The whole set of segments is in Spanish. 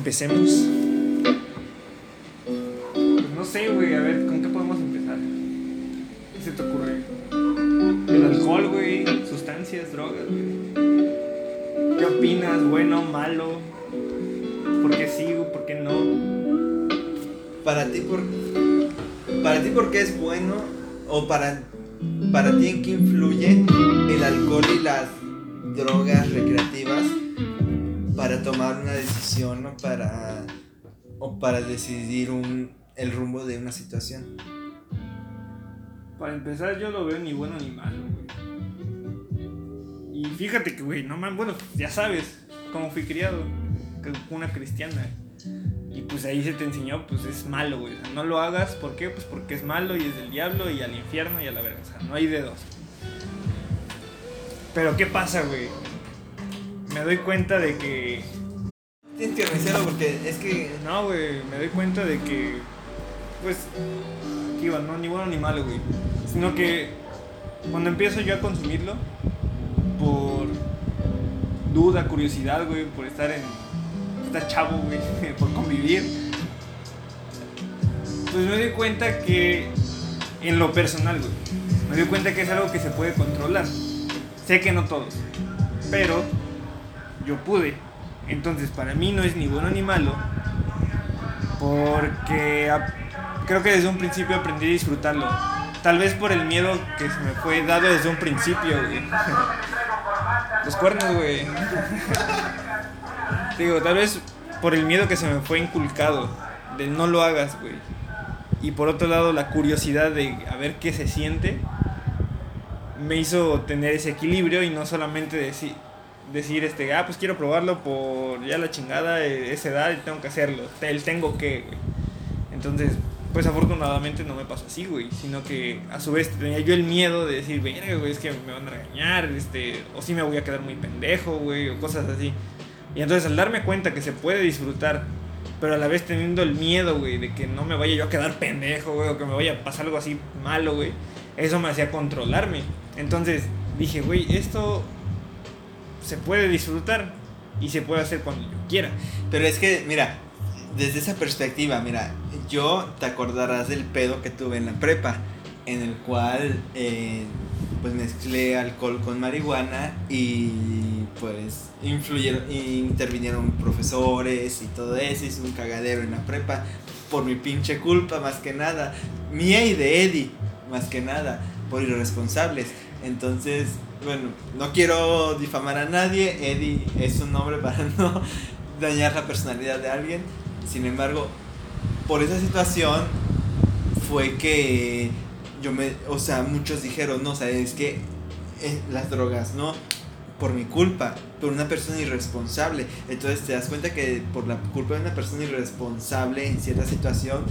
Empecemos. Pues no sé, güey, a ver, ¿con qué podemos empezar? ¿Qué se te ocurre? El alcohol, güey, sustancias, drogas, güey. ¿Qué opinas? ¿Bueno, malo? ¿Por qué sí o por qué no? Para ti, por, para ti, ¿por qué es bueno? ¿O para, para ti en qué influye el alcohol y las drogas recreativas para tomar una decisión o para, o para decidir un, el rumbo de una situación? Para empezar, yo lo veo ni bueno ni malo, güey. Y fíjate que, güey, no man, bueno, ya sabes cómo fui criado, una cristiana. Y pues ahí se te enseñó, pues es malo, güey. No lo hagas, ¿por qué? Pues porque es malo y es del diablo y al infierno y a la verga. O sea, no hay de dos. Pero ¿qué pasa, güey? Me doy cuenta de que... Tienes que revisarlo porque es que No, güey, me doy cuenta de que... Pues... Aquí va, no, ni bueno ni malo, güey. Sino que cuando empiezo yo a consumirlo, por duda, curiosidad, güey, por estar en... Estar chavo, güey, por convivir. Pues me doy cuenta que en lo personal, güey, me doy cuenta que es algo que se puede controlar. Sé que no todos, pero yo pude. Entonces, para mí no es ni bueno ni malo, porque creo que desde un principio aprendí a disfrutarlo. Tal vez por el miedo que se me fue dado desde un principio, güey. Los cuernos, güey. Digo, tal vez por el miedo que se me fue inculcado, de no lo hagas, güey. Y por otro lado, la curiosidad de a ver qué se siente, me hizo tener ese equilibrio y no solamente decir, decir este, ah, pues quiero probarlo por ya la chingada, eh, esa edad y tengo que hacerlo, el tengo que, güey. Entonces, pues afortunadamente no me pasó así, güey, sino que a su vez tenía yo el miedo de decir, verga, güey, es que me van a regañar, este, o si me voy a quedar muy pendejo, güey, o cosas así. Y entonces al darme cuenta que se puede disfrutar, pero a la vez teniendo el miedo, güey, de que no me vaya yo a quedar pendejo, güey, o que me vaya a pasar algo así malo, güey, eso me hacía controlarme. Entonces dije, güey, esto se puede disfrutar y se puede hacer cuando yo quiera. Pero es que, mira, desde esa perspectiva, mira, yo te acordarás del pedo que tuve en la prepa, en el cual eh, pues mezclé alcohol con marihuana y pues influyeron, intervinieron profesores y todo eso, hice un cagadero en la prepa por mi pinche culpa más que nada, mía y de Eddie más que nada, por irresponsables. Entonces, bueno, no quiero difamar a nadie, Eddie es un nombre para no dañar la personalidad de alguien. Sin embargo, por esa situación fue que yo me, o sea, muchos dijeron, no, o sea, es que eh, las drogas, no, por mi culpa, por una persona irresponsable. Entonces te das cuenta que por la culpa de una persona irresponsable en cierta situación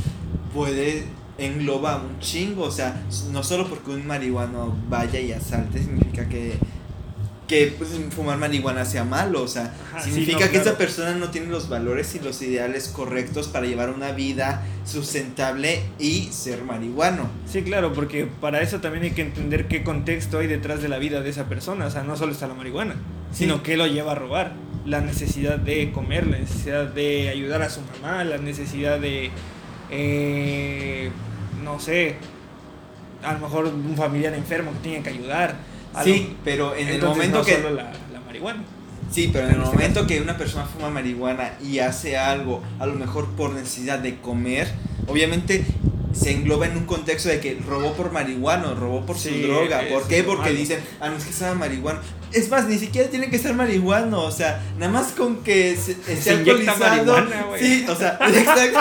puede engloba un chingo, o sea, no solo porque un marihuano vaya y asalte significa que que pues, fumar marihuana sea malo, o sea, Ajá, sí, significa no, que claro. esa persona no tiene los valores y los ideales correctos para llevar una vida sustentable y ser marihuano. Sí, claro, porque para eso también hay que entender qué contexto hay detrás de la vida de esa persona. O sea, no solo está la marihuana, sino que lo lleva a robar. La necesidad de comer, la necesidad de ayudar a su mamá, la necesidad de, eh, no sé, a lo mejor un familiar enfermo que tiene que ayudar. Sí, lo- pero en el momento no que solo la, la marihuana. Sí, pero en el este momento que una persona fuma marihuana y hace algo, a lo mejor por necesidad de comer, obviamente se engloba en un contexto de que robó por marihuana, robó por Sí, su droga. ¿Por qué? Porque dicen, ah, no es que sea marihuana. Es más, ni siquiera tiene que ser marihuano, o sea, nada más con que se, esté alcoholizado. Sí, o sea, exacto.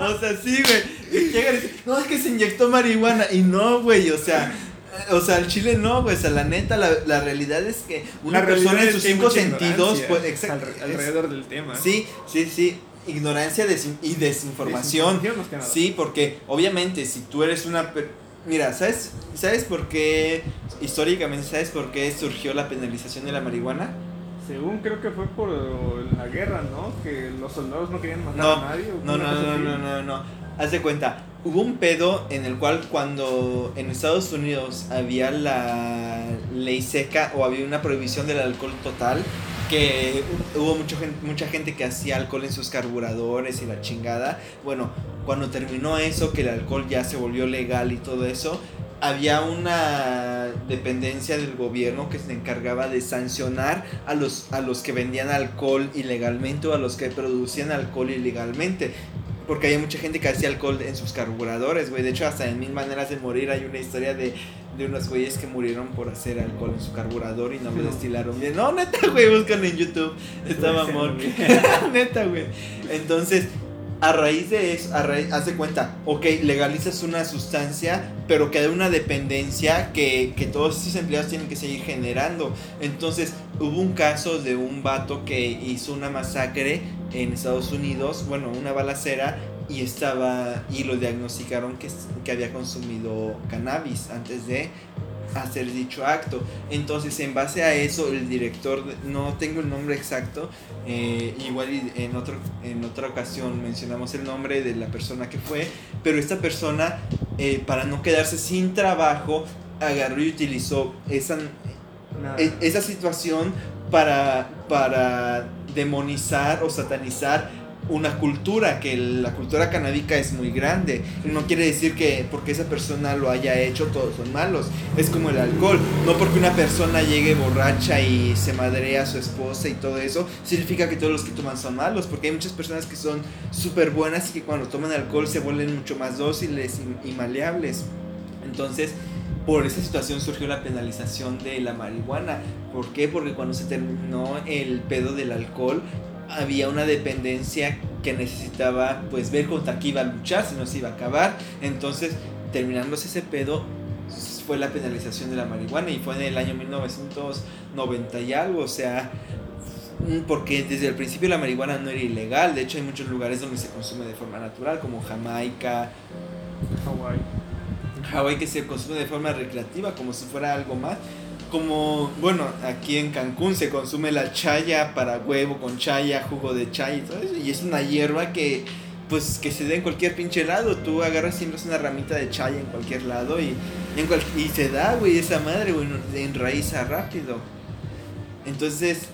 o sea, sí, güey. Llegan y dicen, no, es que se inyectó marihuana. Y no, güey, o sea. O sea, el chile no, güey. O sea, la neta, la, la realidad es que una La persona en sus cinco sentidos, pues, exacto. alre- alrededor del tema. Sí, sí, sí. Ignorancia desin- y desinformación. Sí, porque obviamente si tú eres una... Mira, ¿sabes, ¿sabes por qué, históricamente, ¿sabes por qué surgió la penalización de la marihuana? Según creo que fue por la guerra, ¿no? Que los soldados no querían matar No, a nadie. o No, no, no, no, no, no. Haz de cuenta, hubo un pedo en el cual cuando en Estados Unidos había la ley seca o había una prohibición del alcohol total, que hubo mucho, mucha gente que hacía alcohol en sus carburadores y la chingada. Bueno, cuando terminó eso, que el alcohol ya se volvió legal y todo eso, había una dependencia del gobierno que se encargaba de sancionar a los, a los que vendían alcohol ilegalmente o a los que producían alcohol ilegalmente. Porque hay mucha gente que hacía alcohol en sus carburadores, güey. De hecho, hasta en Mil Maneras de Morir hay una historia de, de unos güeyes que murieron por hacer alcohol en su carburador y no lo destilaron bien. No, neta, güey, buscan en YouTube. Está mamón. neta, güey. Entonces, a raíz de eso, a raíz, haz de cuenta, ok, legalizas una sustancia, pero queda una dependencia que, que, todos esos empleados tienen que seguir generando. Entonces, hubo un caso de un vato que hizo una masacre en Estados Unidos, bueno, una balacera, y estaba, y lo diagnosticaron que, que había consumido cannabis antes de hacer dicho acto. Entonces, en base a eso, el director, no tengo el nombre exacto, eh, igual en, otro, en otra ocasión mencionamos el nombre de la persona que fue, pero esta persona, eh, para no quedarse sin trabajo, agarró y utilizó esa, e, esa situación para, para demonizar o satanizar una cultura, que la cultura canábica es muy grande. No quiere decir que porque esa persona lo haya hecho todos son malos. Es como el alcohol. No porque una persona llegue borracha y se madrea a su esposa y todo eso, significa que todos los que toman son malos. Porque hay muchas personas que son súper buenas y que cuando toman alcohol se vuelven mucho más dóciles y, y maleables. Entonces, por esa situación surgió la penalización de la marihuana. ¿Por qué? Porque cuando se terminó el pedo del alcohol, había una dependencia que necesitaba pues ver contra qué iba a luchar, si no se iba a acabar. Entonces, terminándose ese pedo, fue la penalización de la marihuana y fue en el año 1990 y algo, o sea, porque desde el principio la marihuana no era ilegal, de hecho hay muchos lugares donde se consume de forma natural, como Jamaica, Hawái. Hawái que se consume de forma recreativa, como si fuera algo más como, bueno, aquí en Cancún se consume la chaya para huevo con chaya, jugo de chaya y todo eso. Y es una hierba que, pues, que se da en cualquier pinche lado. Tú agarras siempre una ramita de chaya en cualquier lado y, en y se da, güey, esa madre, güey, enraiza rápido. Entonces,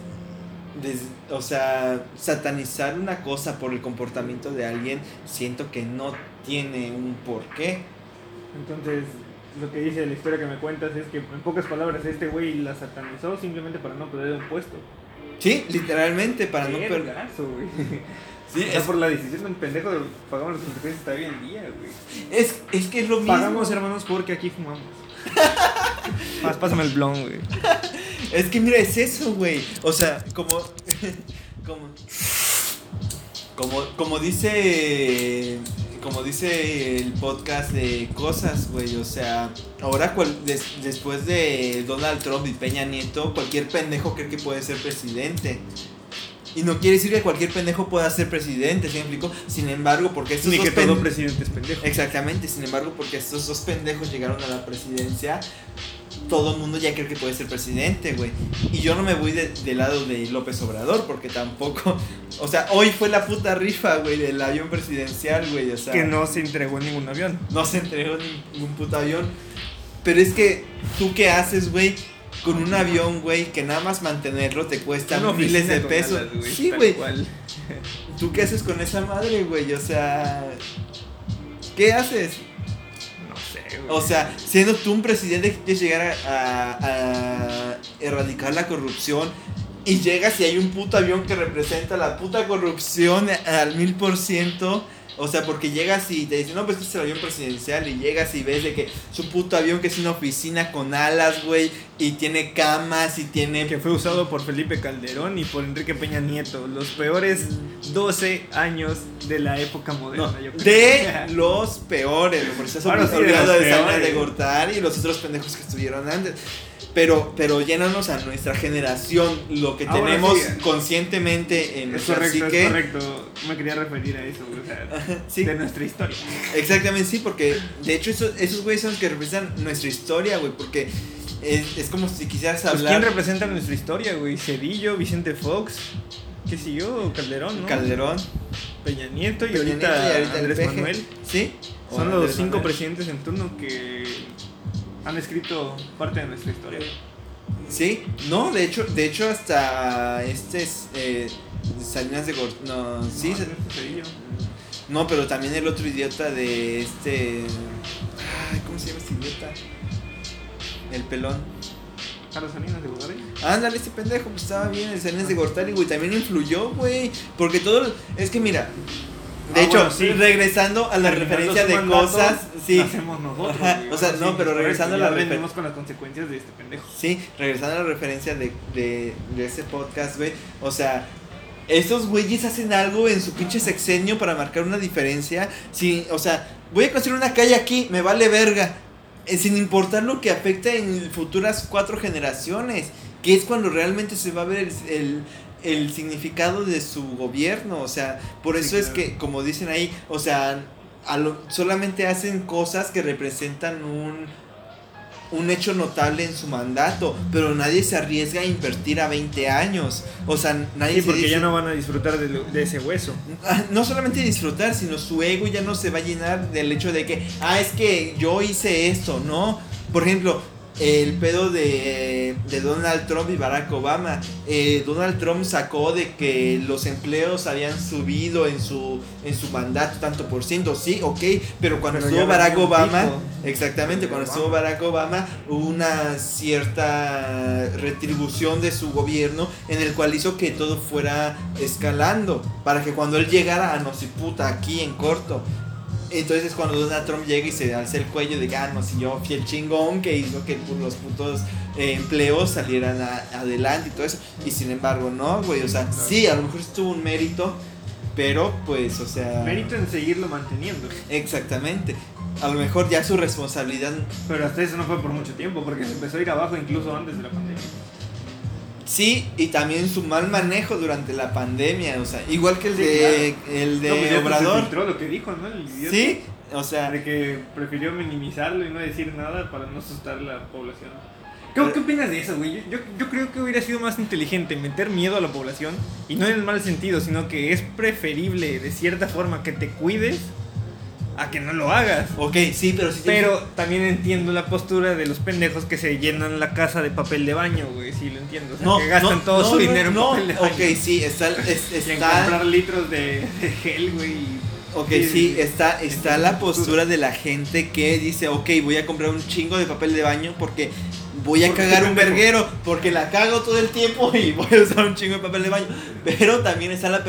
o sea, satanizar una cosa por el comportamiento de alguien, siento que no tiene un porqué. Entonces, lo que dice la historia que me cuentas es que en pocas palabras este güey la satanizó simplemente para no perder un puesto. Sí, literalmente para no perder. güey. Sí, es por la decisión de un pendejo de pagamos las consecuencias hasta hoy en día, güey. Es, es que es lo mismo. Pagamos, hermanos, porque aquí fumamos. Más pásame el blon, güey. Es que mira, es eso, güey. O sea, como. como. Como, como dice como dice el podcast de cosas, güey, o sea, ahora después de Donald Trump y Peña Nieto, cualquier pendejo cree que puede ser presidente. Y no quiere decir que cualquier pendejo pueda ser presidente, ¿sí me explico? Sin embargo, porque estos Ni que todo presidente es pendejo. Exactamente, sin embargo, porque estos dos pendejos llegaron a la presidencia, todo el mundo ya cree que puede ser presidente, güey. Y yo no me voy del de lado de López Obrador, porque tampoco. O sea, hoy fue la puta rifa, güey, del avión presidencial, güey. O sea. Que no se entregó ningún avión. No se entregó ningún puto avión. Pero es que, ¿tú qué haces, güey? Con un avión, güey, que nada más mantenerlo te cuesta miles de pesos. sí, güey. ¿Tú qué haces con esa madre, güey? O sea. ¿Qué haces? O sea, siendo tú un presidente que quieres llegar a, erradicar la corrupción y llegas y hay un puto avión que representa la puta corrupción al mil por ciento o sea, porque llegas y te dicen, no, pues este es el avión presidencial. Y llegas y ves de que su puto avión que es una oficina con alas, güey. Y tiene camas y tiene. Que fue usado por Felipe Calderón y por Enrique Peña Nieto. Los peores 12 años de la época moderna. de los peores. Por eso se olvidado de, de, de Gortari y los otros pendejos que estuvieron antes pero, pero llénanos a nuestra generación lo que tenemos conscientemente en nuestra correcto, Es correcto, me quería referir a eso, o sea, de nuestra historia. Exactamente, sí, porque de hecho esos, esos güeyes son los que representan nuestra historia, güey, porque es, es, como si quisieras pues, hablar... ¿Quién representa nuestra historia, güey? Cedillo, Vicente Fox, qué sé yo, Calderón, ¿no? Calderón. Peña Nieto y, ahorita, Andrés Manuel. Sí. Son los cinco presidentes en turno que han escrito parte de nuestra historia. Sí, no, de hecho, de hecho hasta este es, eh, Salinas de Gortari, no, sí, No, Cedillo. no, pero también el otro idiota de este, ay, ¿cómo se llama este idiota? El pelón. Carlos Salinas de Gortari. Ándale, este pendejo, pues estaba bien, el Salinas de Gortari, güey, también influyó, güey, porque todo, es que mira, de Ah, hecho, bueno, sí. regresando a la Terminando referencia de cosas, sí, Hacemos nosotros. Ajá, o sea, no, sí, pero regresando a la refer- venimos con las consecuencias de este pendejo. Sí, regresando a la referencia de, de, de ese podcast, güey. O sea, esos güeyes hacen algo en su pinche sexenio para marcar una diferencia. Sí, o sea, voy a construir una calle aquí, me vale verga. eh, sin importar lo que afecte en futuras cuatro generaciones. Que es cuando realmente se va a ver el, el- el significado de su gobierno. O sea, por Sí, eso es claro. que, como dicen ahí, o sea, a lo- solamente hacen cosas que representan un, un hecho notable en su mandato, pero nadie se arriesga a invertir a 20 años. O sea, nadie Sí, se porque dice- ya no van a disfrutar de ese hueso. Ah, no solamente disfrutar, sino su ego ya no se va a llenar del hecho de que, ah, es que yo hice esto, ¿no? Por ejemplo, el pedo de, de Donald Trump y Barack Obama. Eh, Donald Trump sacó de que los empleos habían subido en su, en su mandato tanto por ciento, sí, ok, pero cuando Pero estuvo Barack Obama, pico exactamente, cuando Obama. estuvo Barack Obama, hubo una cierta retribución de su gobierno en el cual hizo que todo fuera escalando para que cuando él llegara a no si puta aquí en corto entonces es cuando Donald Trump llega y se alza el cuello de ah, no, si yo fui el chingón que hizo que los putos eh, empleos salieran a- adelante y todo eso. Y sin embargo, no, güey. O sea, sí, a lo mejor estuvo un mérito, pero pues, o sea. Mérito en seguirlo manteniendo. Exactamente. A lo mejor ya su responsabilidad. Pero hasta eso no fue por mucho tiempo, porque se empezó a ir abajo incluso antes de la pandemia. Sí, y también su mal manejo durante la pandemia. O sea, igual que el Sí, de, el de No, pues Se Obrador. filtró lo que dijo, ¿no? El idiota. Sí, o sea. De que prefirió minimizarlo y no decir nada para no asustar a la población. ¿Qué, qué opinas de eso, güey? Yo, yo creo que hubiera sido más inteligente meter miedo a la población y no en el mal sentido, sino que es preferible de cierta forma que te cuides a que no lo hagas. Ok, sí, pero sí. Pero también entiendo la postura de los pendejos que se llenan la casa de papel de baño, güey. Sí, lo entiendo. O sea, no, que gastan no, todo no, su no, dinero en papel de baño. Ok, sí, está. es- Y en está comprar litros de, de gel, güey. y- Ok, Sí, está, está la tu postura. postura de la gente que dice, ok, voy a comprar un chingo de papel de baño porque voy a cagar un verguero, porque la cago todo el tiempo y voy a usar un chingo de papel de baño. Pero también está la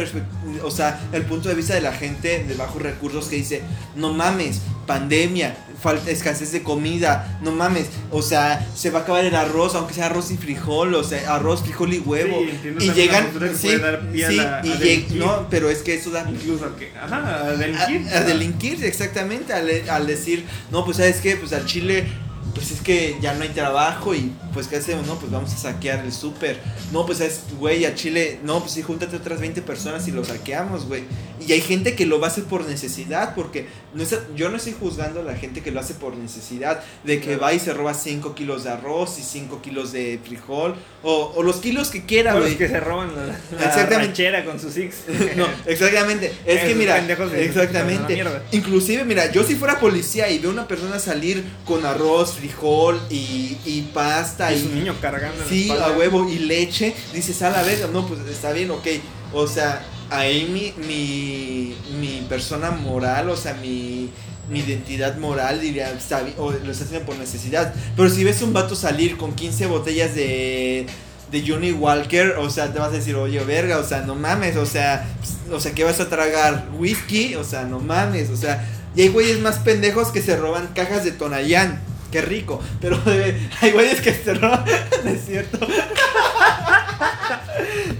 o sea, el punto de vista de la gente de bajos recursos que dice, no mames, pandemia, falta escasez de comida, no mames, o sea, se va a acabar el arroz, aunque sea arroz y frijol, o sea, arroz, frijol y huevo. Sí, y llegan, sí, a sí, la- a y lleg- delinquir. no, pero es que eso da Incluso a que. Ajá, a a, delinquir. a delinquir, exactamente, al, al decir, no, pues sabes qué, pues al Chile, pues es que ya no hay trabajo y pues qué hacemos, no, pues vamos a saquear el súper, no, pues es, güey, a Chile, no, pues sí, júntate otras 20 personas y lo saqueamos, güey. Y hay gente que lo va a hacer por necesidad, porque no es- yo no estoy juzgando a la gente que lo hace por necesidad, de que va y se roba 5 kilos de arroz y 5 kilos de frijol, o, o los kilos que quiera, güey. los que se roban la, la Exactamente. ranchera con sus six. No, exactamente. Es que Esos mira, exactamente. Inclusive, mira, yo si fuera policía y veo una persona salir con arroz, frijol y, y pasta Y su y niño cargando. sí, a huevo y leche, dices, a la verga, no, pues está bien, ok. O sea, ahí mi, mi, mi persona moral, o sea, mi, mi identidad moral diría, está bien, o lo está haciendo por necesidad. Pero si ves un vato salir con 15 botellas de de Johnny Walker, o sea, te vas a decir, oye, verga, o sea, no mames, o sea, o sea, ¿qué vas a tragar? ¿Whisky? O sea, no mames, o sea, y hay güeyes más pendejos que se roban cajas de Tonayán, qué rico, pero eh, hay güeyes que se roban, no es cierto.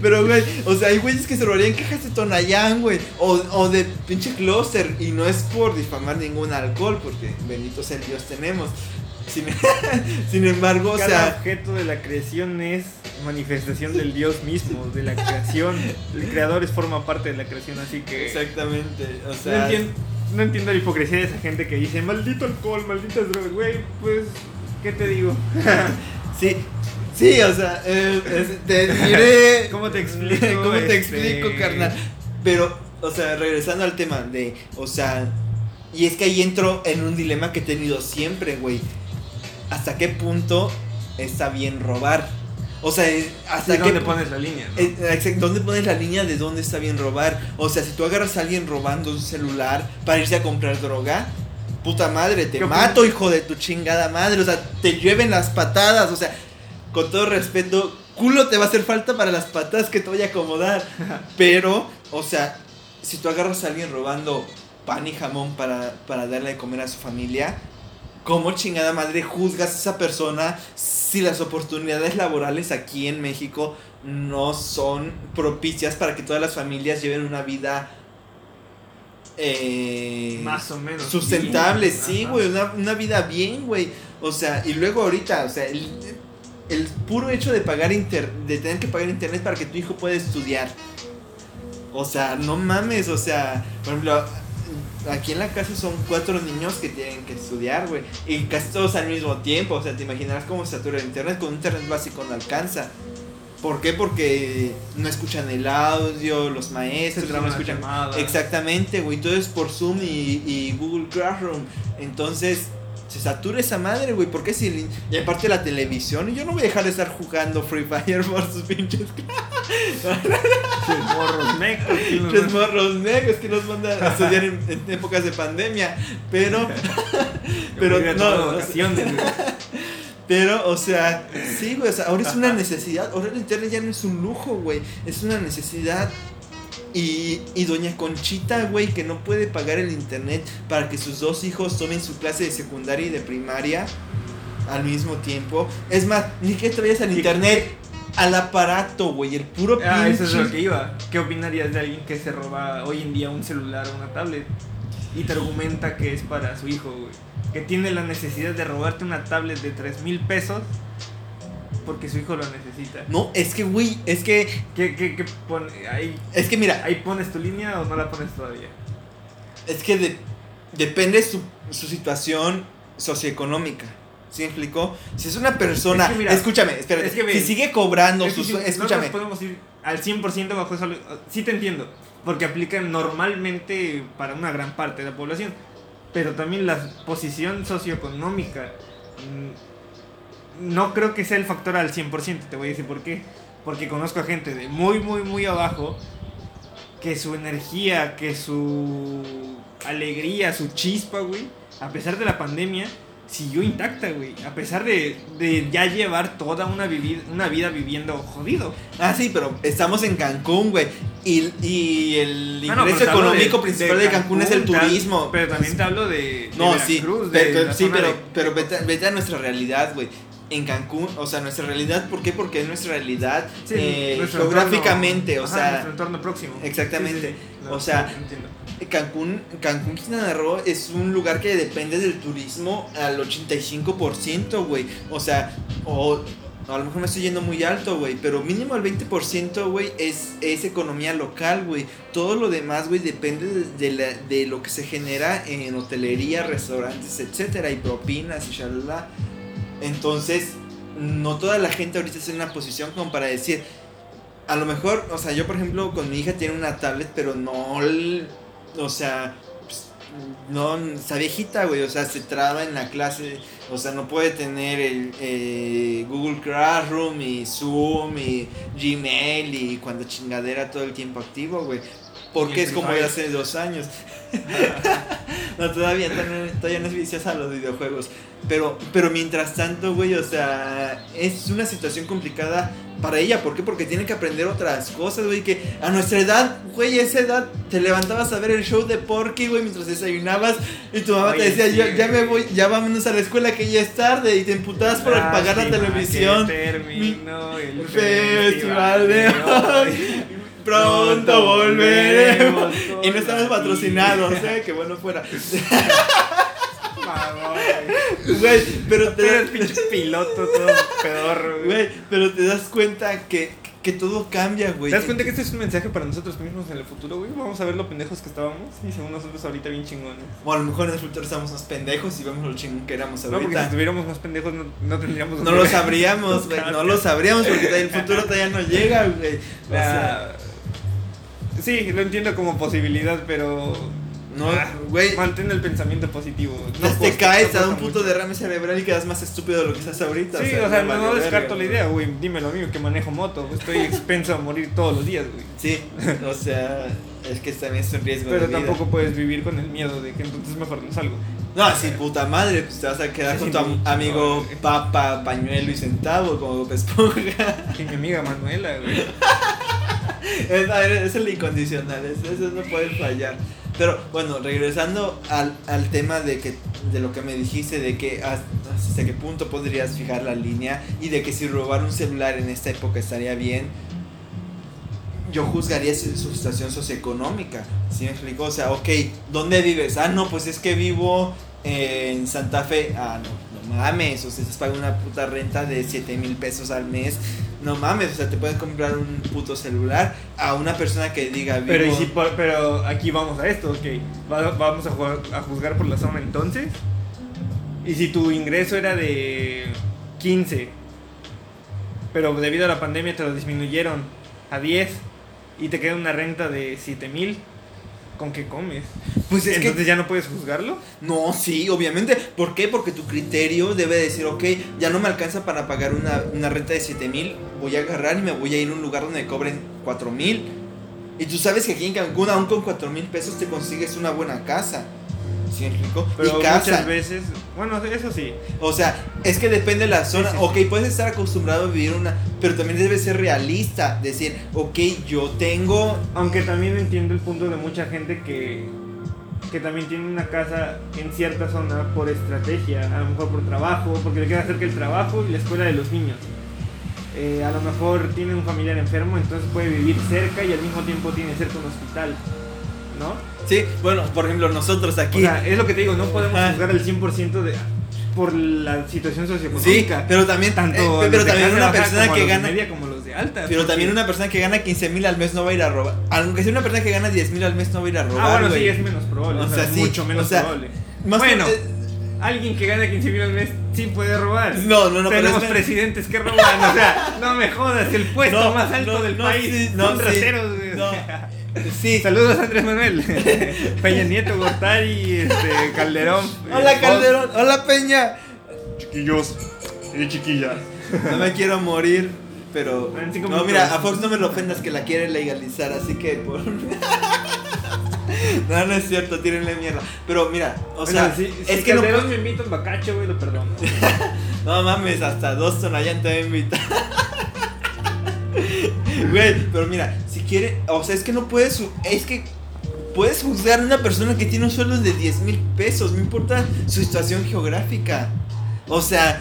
Pero, güey, o sea, hay güeyes que se robarían cajas de Tonayán, güey, o, o de pinche closer, y no es por difamar ningún alcohol, porque bendito sea el Dios tenemos. Sin, sin embargo, o Cada sea, objeto de la creación es manifestación del Dios mismo, de la creación. El creador es forma parte de la creación, así que. exactamente, o No sea, entiendo, no entiendo la hipocresía de esa gente que dice, maldito alcohol, malditas drogas, güey, pues, ¿qué te digo? Sí, sí, o sea, eh, es- te diré. ¿Cómo te explico, ¿Cómo te este? explico, carnal? Pero, o sea, regresando al tema de, o sea, y es que ahí entro en un dilema que he tenido siempre, güey. ¿Hasta qué punto está bien robar. O sea, eh, hasta ¿Y qué dónde pones la línea? no? eh, exacto, ¿Dónde pones la línea de dónde está bien robar? O sea, si tú agarras a alguien robando un celular para irse a comprar droga, puta madre, te ¿Qué mato, hijo de tu chingada madre. O sea, te llueven las patadas. O sea, con todo respeto, culo te va a hacer falta para las patadas que te voy a acomodar. Pero, o sea, si tú agarras a alguien robando pan y jamón para, para darle de comer a su familia, ¿cómo chingada madre juzgas a esa persona si las oportunidades laborales aquí en México no son propicias para que todas las familias lleven una vida eh, Más o menos. sustentable? Sí, güey, una, una vida bien, güey. O sea, y luego ahorita, o sea, el, el puro hecho de pagar inter, de tener que pagar internet para que tu hijo pueda estudiar. O sea, no mames, o sea, por ejemplo, aquí en la casa son cuatro niños que tienen que estudiar, güey. Y casi todos al mismo tiempo. O sea, te imaginarás cómo satura el internet. Con un internet básico no alcanza. ¿Por qué? Porque no escuchan el audio, los maestros no escuchan. Exactamente, güey. Todo es por Zoom y, y Google Classroom. Entonces, se satura esa madre, güey. ¿Por qué si.? Y aparte la televisión. Y yo no voy a dejar de estar jugando Free Fire por sus pinches. Morros. ¿quién los morros negros que nos mandan a estudiar en, en épocas de pandemia. Pero. pero no, tomado o sea, vacaciones, güey. Pero, o sea, sí, güey, o sea, ahora es una necesidad. Ahora el internet ya no es un lujo, güey. Es una necesidad. Y, y doña Conchita, güey, que no puede pagar el internet para que sus dos hijos tomen su clase de secundaria y de primaria al mismo tiempo. Es más, ni que te vayas al internet, al aparato, güey, el puro Ah, eso es pinche- lo que iba. ¿Qué opinarías de alguien que se roba hoy en día un celular o una tablet y te argumenta que es para su hijo, güey? Que tiene la necesidad de robarte una tablet de 3 mil pesos porque su hijo lo necesita. No, es que, güey, es que, ¿Qué, qué, qué pone? Ahí, es que mira, ¿Ahí pones tu línea o no la pones todavía? Es que de- depende su, su situación socioeconómica. ¿Sí me explicó? Si es una persona. Es que mira, escúchame, espérate. es que si sigue cobrando Es que sus. si escúchame. nosotros podemos ir al 100% bajo eso. Sí te entiendo, porque aplican normalmente para una gran parte de la población. Pero también la posición socioeconómica mm, no creo que sea el factor al 100%. Te voy a decir por qué. Porque conozco a gente de muy, muy, muy abajo que su energía, que su alegría, su chispa, güey, a pesar de la pandemia, siguió intacta, güey. A pesar de, de ya llevar toda una, vivi- una vida viviendo jodido. Ah, sí, pero estamos en Cancún, güey. Y, y el Ah, no, ingreso económico de- principal de, Cancún, es el turismo. Pero también te hablo de, No, sí. De pero, sí, pero, pero vete, vete a nuestra realidad, güey. En Cancún, o sea, nuestra realidad, ¿por qué? Porque es nuestra realidad Sí, eh, nuestro geográficamente, entorno- o ajá, sea, nuestro entorno próximo. exactamente. Sí, sí, sí. No, O sea. Cancún, Cancún, Quintana Roo es un lugar que depende del turismo al 85%, güey. O sea, o a lo mejor me estoy yendo muy alto, güey, pero mínimo el 20%, güey, es, es economía local, güey. Todo lo demás, güey, depende de, de la- de lo que se genera en hotelería, restaurantes, etcétera, y propinas y shalala. Entonces, no toda la gente ahorita está en una posición como para decir, a lo mejor, o sea, yo por ejemplo con mi hija tiene una tablet, pero no, o sea, pues, no, está viejita, güey, o sea, se traba en la clase, o sea, no puede tener el eh, Google Classroom y Zoom y Gmail y cuando chingadera todo el tiempo activo, güey. Porque es como Fire. hace dos años. no, todavía, todavía, no es viciosa a los videojuegos. Pero, pero mientras tanto, güey, o sea, es una situación complicada para ella. ¿Por qué? Porque tiene que aprender otras cosas, güey. Que a nuestra edad, güey, a esa edad, te levantabas a ver el show de Porky, güey, mientras desayunabas. Y tu mamá te decía, sí, ya, ya me voy, ya vámonos a la escuela que ya es tarde. Y te emputabas por apagar la televisión. que terminó el Festival de hoy. Pronto volveremos. Y no estamos patrocinados, ¿eh? Que bueno fuera. Güey, pero te, el pinche piloto todo pedorro, güey. pero te das cuenta que, que todo cambia, güey. ¿Te das cuenta que este es un mensaje para nosotros mismos en el futuro, güey? Vamos a ver lo pendejos que estábamos y según nosotros ahorita bien chingones. O a lo mejor en el futuro estamos más pendejos y vemos lo chingón que éramos No, porque si ahorita. estuviéramos más pendejos no, no tendríamos... No lo sabríamos, güey. No lo sabríamos porque el futuro todavía no llega, güey. O sea, sí, lo entiendo como posibilidad, pero No, Ah, güey. Mantén el pensamiento positivo. No te caes, no te da un puto mucho. derrame cerebral y quedas más estúpido de lo que estás ahorita. Sí, o sea, no, verga. descarto la idea, güey. Dímelo a mí que manejo moto. Estoy expenso a morir todos los días, güey. Sí, o sea, es que también es un riesgo Pero de vida. tampoco puedes vivir con el miedo de que entonces mejor no salgo. No, sí, puta madre, pues te vas a quedar con tu am- amigo no. Papa, Pañuelo y Centavo como Bob Esponja. Y mi amiga Manuela, güey. Es, ver, es el incondicional, eso, eso no puede fallar. Pero bueno, regresando al, al tema de que de lo que me dijiste, de que hasta, hasta qué punto podrías fijar la línea y de que si robar un celular en esta época estaría bien, yo juzgaría su, situación socioeconómica. ¿Sí me explico? O sea, ok, ¿dónde vives? Ah, no, pues es que vivo en Santa Fe. Ah, no, no mames, o sea, estás pagando una puta renta de 7 mil pesos al mes. No mames, o sea, te puedes comprar un puto celular a una persona que diga vivo. Pero, y si por- pero aquí vamos a esto, ok. Va- vamos a, jugar- a juzgar por la zona entonces. Y si tu ingreso era de 15, pero debido a la pandemia te lo disminuyeron a 10 y te queda una renta de 7 mil, ¿con qué comes? Pues es que Entonces ya no puedes juzgarlo. No, sí, obviamente. ¿Por qué? Porque tu criterio debe decir, ok, ya no me alcanza para pagar una, una renta de 7 mil, voy a agarrar y me voy a ir a un lugar donde me cobren 4 mil. Y tú sabes que aquí en Cancún, aún con 4 mil pesos, te consigues una buena casa. ¿Sí me explico? Pero y muchas veces, bueno, eso sí. O sea, es que depende de la zona. Sí, sí, ok, puedes estar acostumbrado a vivir una. Pero también debes ser realista. Decir, ok, yo tengo. Aunque también entiendo el punto de mucha gente que, que también tiene una casa en cierta zona por estrategia, a lo mejor por trabajo, porque le queda cerca el trabajo y la escuela de los niños. Eh, a lo mejor tiene un familiar enfermo, entonces puede vivir cerca y al mismo tiempo tiene cerca un hospital, ¿no? Sí, bueno, por ejemplo, nosotros aquí. O sea, es lo que te digo, no podemos Ajá. juzgar al 100% de, por la situación sí, socioeconómica. pero también. tanto eh, pero también una persona que gana. media como los de alta. Pero también una persona que gana 15 mil al mes no va a ir a robar. Aunque sea una persona que gana 10 mil al mes no va a ir a robar. Ah, bueno, sí, es menos probable. O O sea, sí, mucho menos o sea, probable. Más bueno, eh, alguien que gana 15 mil al mes sí puede robar. No, no, no, pero Tenemos es- presidentes que roban, o sea, no me jodas, el puesto No, más alto no, del no, país sí, no, son sí, rateros. Sí. Saludos Andrés Manuel, Peña Nieto, Gortari, este, Calderón. Hola eh, Calderón, hola Peña. Chiquillos y chiquillas. No me quiero morir, pero. No, mira, a Fox no me lo ofendas que la quiere legalizar, así que por. No, no es cierto, tírenle mierda. Pero mira, o sea, si, es si que no Calderón puedo- me invita a un bacacho, güey, lo perdono. No mames, hasta dos Tonayán te va a invitar. Güey, pero mira, si quiere, o sea, es que no puedes, es que puedes juzgar a una persona que tiene un sueldo de 10 mil pesos, no importa su situación geográfica. O sea,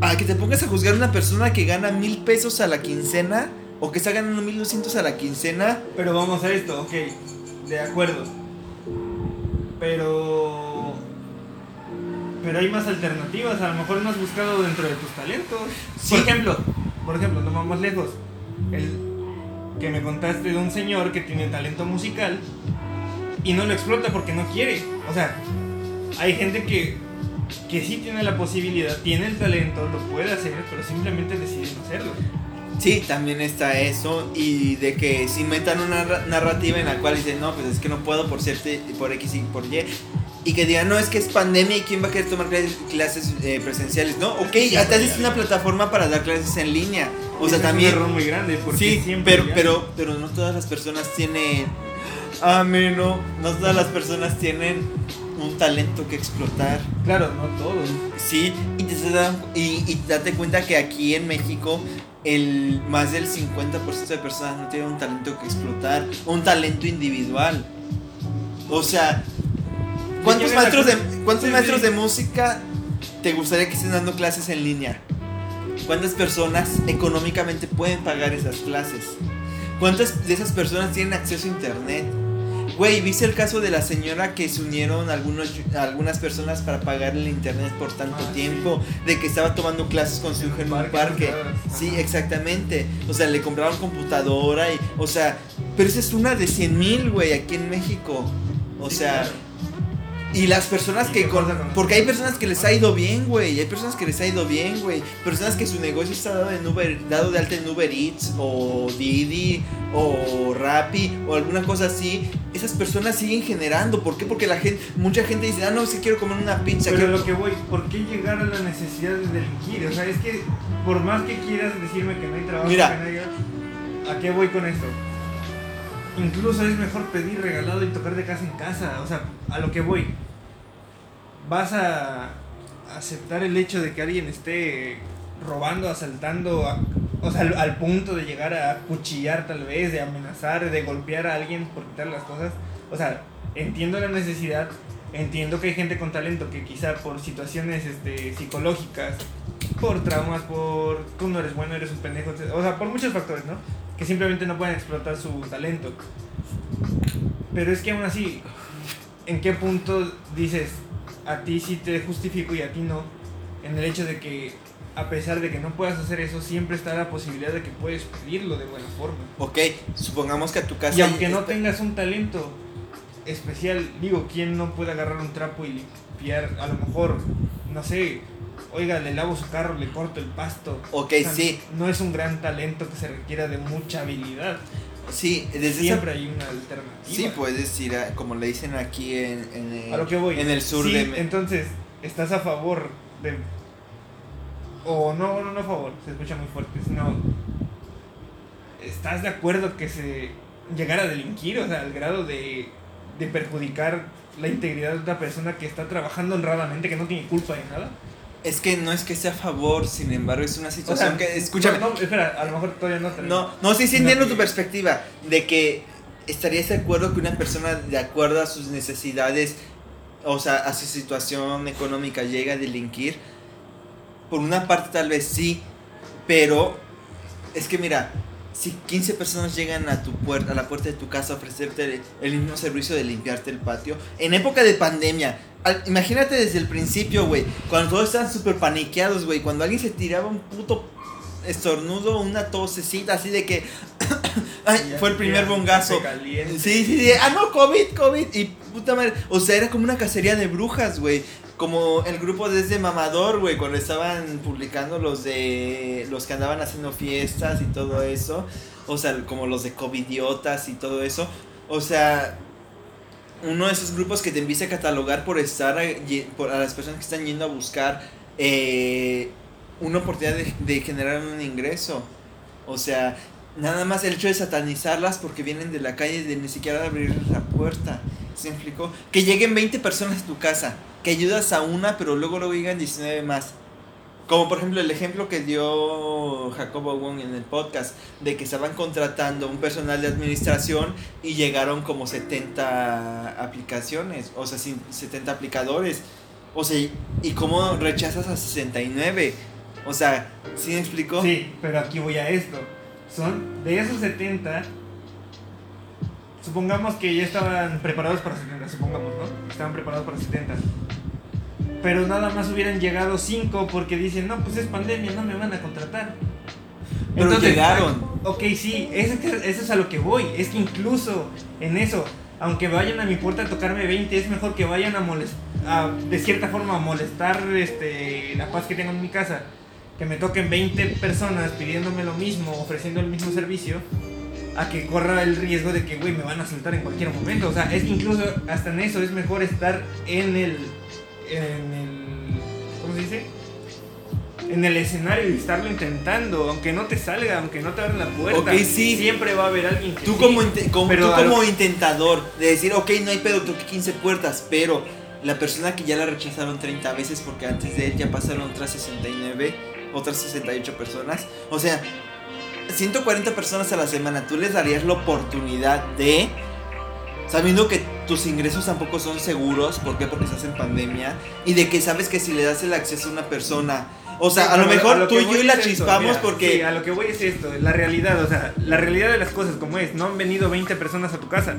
a que te pongas a juzgar a una persona que gana mil pesos a la quincena o que está ganando 1200 a la quincena. Pero vamos a esto, ok, de acuerdo. Pero. Pero hay más alternativas, a lo mejor no has buscado dentro de tus talentos. Sí. Por ejemplo, por ejemplo, no vamos lejos. El que me contaste de un señor que tiene talento musical y no lo explota porque no quiere. O sea, hay gente que, que sí tiene la posibilidad, tiene el talento, lo puede hacer, pero simplemente decide no hacerlo. Sí, también está eso y de que se inventan una ra- narrativa en la cual dicen, no, pues es que no puedo por cierto, por X y por Y. Y que digan, no, es que es pandemia y quién va a querer tomar clases, clases, eh, presenciales. No, ok, que haces hay una plataforma para dar clases en línea. O sea, también... Es un error muy grande porque Sí, siempre pero, pero, pero no todas las personas tienen... Ah, no, no todas las personas tienen un talento que explotar. Claro, no todos. Sí, y, te y, y date cuenta que aquí en México el más del 50% de personas no tienen un talento que explotar, un talento individual. O sea, ¿cuántos maestros de, cuántos Sí, maestros sí. de música te gustaría que estén dando clases en línea? ¿Cuántas personas económicamente pueden pagar esas clases? ¿Cuántas de esas personas tienen acceso a internet? Güey, ¿viste el caso de la señora que se unieron algunos, algunas personas para pagar el internet por tanto Ah, sí. tiempo? De que estaba tomando clases con su hijo en un Parque. Sí, Ajá. exactamente. O sea, le compraron computadora y... O sea, pero esa es una de 100 mil, güey, aquí en México. O Sí, sea, claro. Y las personas ¿Y que con, porque hay personas? que les ha ido bien, güey, hay personas que les ha ido bien, güey, personas que su negocio está dado, en Uber, dado de alta en Uber Eats o Didi o Rappi o alguna cosa así, esas personas siguen generando, ¿por qué? Porque la gente, mucha gente dice, ah, no, si quiero comer una pizza, Pero quiero- lo que voy, ¿por qué llegar a la necesidad de delinquir? O sea, es que por más que quieras decirme que no hay trabajo, Mira. que no hay- ¿a qué voy con esto? Incluso es mejor pedir regalado y tocar de casa en casa. O sea, a lo que voy. Vas a aceptar el hecho de que alguien esté robando, asaltando, o sea, al, al punto de llegar a cuchillar tal vez, de amenazar, de golpear a alguien por quitar las cosas. O sea, entiendo la necesidad, entiendo que hay gente con talento que quizá por situaciones este, psicológicas, por traumas, por tú no eres bueno, eres un pendejo, o sea, por muchos factores, ¿no? Que simplemente no pueden explotar su talento. Pero es que aún así, ¿en qué punto dices, a ti sí te justifico y a ti no? En el hecho de que, a pesar de que no puedas hacer eso, siempre está la posibilidad de que puedes pedirlo de buena forma. Ok, supongamos que a tu casa... Y aunque no está- tengas un talento especial, digo, ¿quién no puede agarrar un trapo y limpiar? A lo mejor, no sé, oiga, le lavo su carro, le corto el pasto. Ok, O sea, sí, No es un gran talento que se requiera de mucha habilidad. sí, desde esa Siempre hay una alternativa. Sí, puedes ir a, como le dicen aquí en, en el, A lo que voy. en el sur Sí, de... Entonces, ¿estás a favor de. O no, no, no a favor, se escucha muy fuerte, sino. ¿Estás de acuerdo que se llegara a delinquir? O sea, al grado de, de perjudicar la integridad de otra persona que está trabajando honradamente, que no tiene culpa de nada. Es que no es que sea a favor, sin embargo, es una O situación sea, que... Escúchame. No, no, espera, a lo mejor todavía no termino. No, no, sí, sí entiendo tu perspectiva de que estarías de acuerdo que una persona de acuerdo a sus necesidades, o sea, a su situación económica llega a delinquir. Por una parte tal vez sí, pero es que mira, si 15 personas llegan a tu puerta, a la puerta de tu casa a ofrecerte el mismo servicio de limpiarte el patio, en época de pandemia, al- imagínate desde el principio, güey, cuando todos estaban súper paniqueados, güey, cuando alguien se tiraba un puto estornudo, una tosecita así de que ay, fue el primer bongazo. Sí, sí, sí, ah no, COVID, COVID y puta madre, o sea, era como una cacería de brujas, güey. Como el grupo desde Mamador, güey, cuando estaban publicando los de los que andaban haciendo fiestas y todo eso, o sea, como los de covidiotas y todo eso. O sea, uno de esos grupos que te empieza a catalogar por estar a, por, a las personas que están yendo a buscar eh, una oportunidad de generar un ingreso. O sea, nada más el hecho de satanizarlas porque vienen de la calle de ni siquiera abrir la puerta. ¿Se explicó? Que lleguen 20 personas a tu casa, que ayudas a una, pero luego luego llegan 19 más. Como por ejemplo el ejemplo que dio Jacobo Wong en el podcast, de que estaban contratando un personal de administración y llegaron como 70 aplicaciones, o sea, sin- 70 aplicadores. O sea, ¿y cómo rechazas a 69? O sea, ¿sí me explicó? Sí, pero aquí voy a esto. Son de esos 70. Supongamos que ya estaban preparados para 70, supongamos, ¿no? Estaban preparados para 70. Pero nada más hubieran llegado 5 porque dicen, no, pues es pandemia, no me van a contratar. Pero llegaron. Ok, sí, eso, eso es a lo que voy. Es que incluso en eso, aunque vayan a mi puerta a tocarme 20, es mejor que vayan a molestar, de cierta forma, a molestar este, la paz que tengo en mi casa. Que me toquen 20 personas pidiéndome lo mismo, ofreciendo el mismo servicio, a que corra el riesgo de que, güey, me van a asaltar en cualquier momento. O sea, es que incluso hasta en eso es mejor estar en el. En el. ¿Cómo se dice? En el escenario y estarlo intentando, aunque no te salga, aunque no te abran la puerta. Ok, sí. Siempre va a haber alguien que. Tú sí. como, como- pero tú como que- intentador de decir, ok, no hay pedo, toqué 15 puertas, pero la persona que ya la rechazaron 30 veces porque antes de él ya pasaron otras 69, otras 68 personas. O sea, 140 personas a la semana, tú les darías la oportunidad de, sabiendo que tus ingresos tampoco son seguros, ¿por qué? Porque estás en pandemia, y de que sabes que si le das el acceso a una persona, o sea, Sí, a lo mejor lo tú y yo la es chispamos mira, porque... Sí, a lo que voy es esto, la realidad, o sea, la realidad de las cosas como es. No han venido 20 personas a tu casa.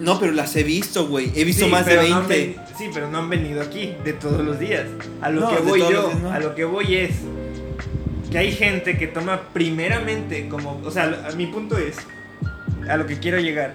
No, pero las he visto, güey. He visto Sí, más de pero no 20. han ven- sí, pero no han venido aquí de todos los días. A lo No, que voy yo, los días, no. a lo que voy es que hay gente que toma primeramente como, o sea, a mi punto es a lo que quiero llegar.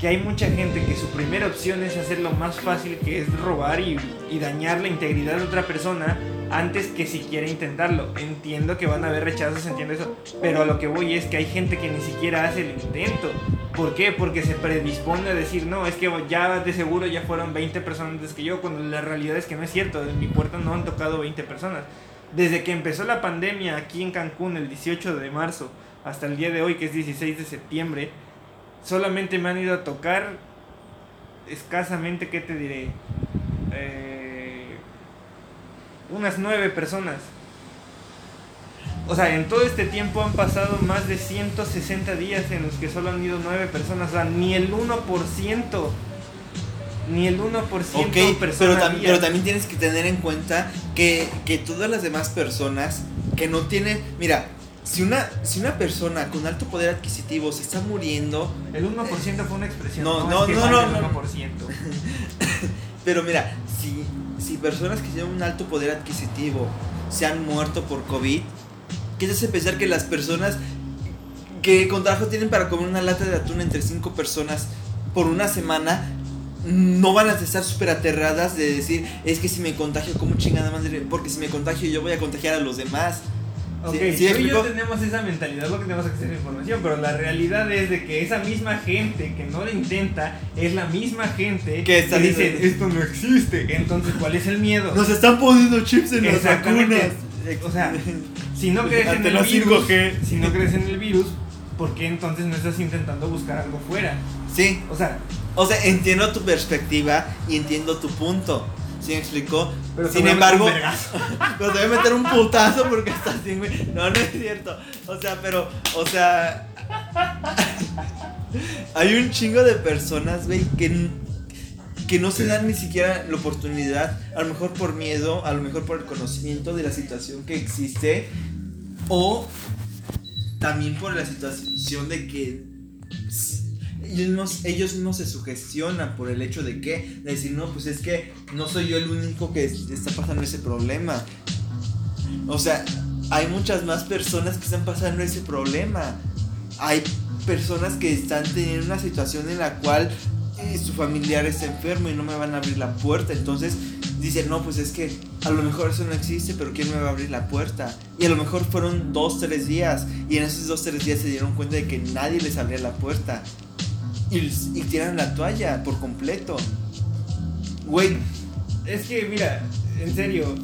que hay mucha gente que su primera opción es hacer lo más fácil que es robar y, y dañar la integridad de otra persona antes que siquiera intentarlo. Entiendo que van a haber rechazos, entiendo eso, pero a lo que voy es que hay gente que ni siquiera hace el intento. ¿Por qué? Porque se predispone a decir, no, es que ya de seguro ya fueron 20 personas antes que yo, cuando la realidad es que no es cierto, en mi puerta no han tocado 20 personas. Desde que empezó la pandemia aquí en Cancún el 18 de marzo hasta el día de hoy, que es 16 de septiembre, solamente me han ido a tocar escasamente, ¿qué te diré? Eh, unas nueve personas. O sea, en todo este tiempo han pasado más de 160 días en los que solo han ido nueve personas. O sea, ni el 1%. Ni el 1% Ok, pero, tam- pero también tienes que tener en cuenta que, que todas las demás personas que no tienen. Mira, si una, si una persona con alto poder adquisitivo se está muriendo, El 1% fue una expresión. No, No, no, es que no, no, el no. 1%. pero mira, si, si personas que tienen un alto poder adquisitivo se han muerto por COVID, ¿qué te hace pensar que las personas que con trabajo tienen para comer una lata de atún entre cinco personas por una semana? No van a estar súper aterradas de decir, es que si me contagio, ¿cómo chingada madre? Porque si me contagio yo voy a contagiar a los demás. Ok, ¿Sí- sí tú y yo tenemos esa mentalidad, lo que tenemos acceso a la información, pero la realidad es de que esa misma gente que no lo intenta es la misma gente Que está dice diciendo- esto no existe. Entonces, ¿cuál es el miedo? Nos están poniendo chips en las vacunas. O sea, si no crees en el virus, 5G. si no crees en el virus, ¿por qué entonces no estás intentando buscar algo fuera? Sí, O sea, o sea, entiendo tu perspectiva y entiendo tu punto. ¿Sí me explicó? pero Sin embargo, pero te voy a meter un putazo porque estás así, güey. No, no es cierto. O sea, pero, o sea. Hay un chingo de personas, güey, que, que no se dan ni siquiera la oportunidad, a lo mejor por miedo, a lo mejor por el conocimiento de la situación que existe, o también por la situación de que ellos mismos se sugestionan por el hecho de que, de decir, no, pues es que no soy yo el único que es- está pasando ese problema. O sea, hay muchas más personas que están pasando ese problema. Hay personas que están teniendo una situación en la cual eh, su familiar está enfermo y no me van a abrir la puerta. Entonces dicen, no, pues es que a lo mejor eso no existe, pero ¿quién me va a abrir la puerta? Y a lo mejor fueron dos, tres días. Y en esos dos, tres días se dieron cuenta de que nadie les abría la puerta. Y, y la toalla por completo. Güey, Es que, mira, en serio,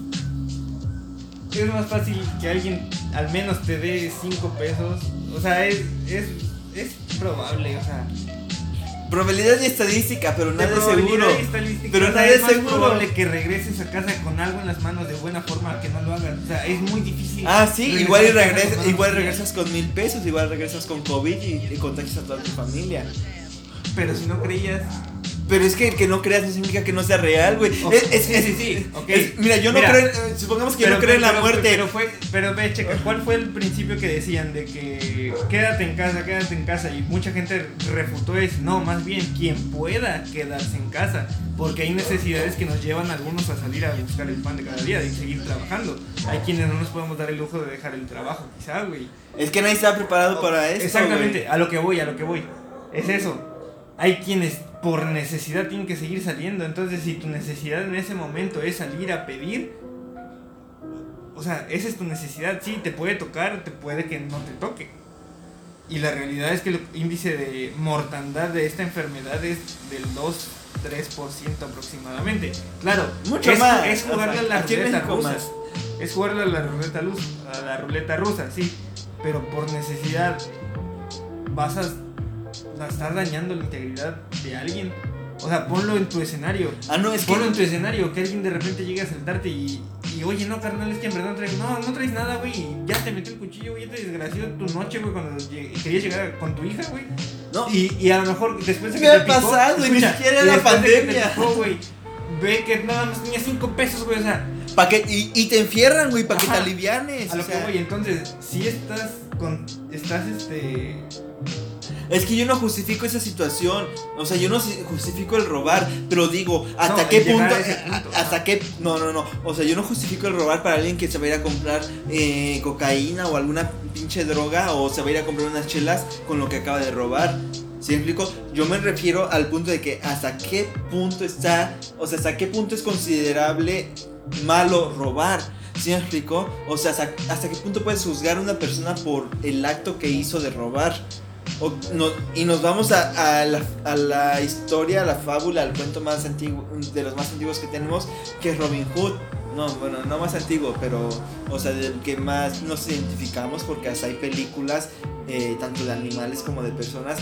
es más fácil que alguien al menos te dé 5 pesos. O sea, es, es, es probable, o sea. Probabilidad y estadística, pero nada es seguro. Pero nada es es seguro. probable que regreses a casa con algo en las manos de buena forma que no lo hagas. O sea, es muy difícil. Ah, sí, igual y con igual regresas con mil pesos, igual regresas con COVID y, y contagias a toda tu familia. Pero si no creías. Pero es que el que no creas no significa que no sea real, güey. Es- es- sí, sí, sí, ok. es- mira, yo no Mira. creo, en- eh, supongamos que yo no creo en la muerte. Pero fue, pero ve, checa, ¿cuál fue el principio que decían de que quédate en casa, quédate en casa? Y mucha gente refutó eso. No, más bien quien pueda quedarse en casa, porque hay necesidades que nos llevan a algunos a salir a buscar el pan de cada día, de seguir trabajando. Hay quienes no nos podemos dar el lujo de dejar el trabajo, quizá, güey. Es que nadie está preparado para esto. Exactamente, a lo que voy, a lo que voy. Es eso. Hay quienes por necesidad tienen que seguir saliendo. Entonces, si tu necesidad en ese momento es salir a pedir, o sea, esa es tu necesidad. Sí, te puede tocar, te puede que no te toque. Y la realidad es que el índice de mortandad de esta enfermedad es del 2-3% aproximadamente. Claro, Mucho es, más, es o jugarle sea, a la ruleta rusa. más. Es jugarle a la ruleta, luz, a la ruleta rusa, sí. Pero por necesidad vas a, a estar dañando la integridad de alguien. O sea, ponlo en tu escenario. Ah, no, es que. Ponlo en tu escenario, que alguien de repente llegue a saltarte y, y oye, no, carnal, es que en verdad no traes, no, no traes nada, güey, ya te metió el cuchillo, güey, ya te desgració tu noche, güey, cuando lleg- querías llegar con tu hija, güey. No, Y, y a lo mejor después de que Me te picó, pasado y ni escucha, siquiera te pandemia. picó, güey, ve que nada más tenía 5 pesos, güey, o sea, pa' que, y, y te enfierran, güey, para que te alivianes. a lo o sea, que voy, entonces, si estás con, estás, este, Es que yo no justifico esa situación. O sea, yo no justifico el robar. Pero digo, ¿hasta No, qué punto? ¿Hasta qué? No, no, no. O sea, yo no justifico el robar para alguien que se va a ir a comprar eh, cocaína o alguna pinche droga. O se va a ir a comprar unas chelas con lo que acaba de robar. ¿Sí me explico? Yo me refiero al punto de que hasta qué punto está, o sea, hasta qué punto es considerable malo robar. ¿Sí me explico? O sea, hasta, hasta qué punto puedes juzgar a una persona por el acto que hizo de robar. O no- y nos vamos a, a la, a la historia, a la fábula, al cuento más antiguo, de los más antiguos que tenemos, que es Robin Hood. No, bueno, no más antiguo, pero, o sea, del que más nos identificamos, porque hasta hay películas, eh, tanto de animales como de personas,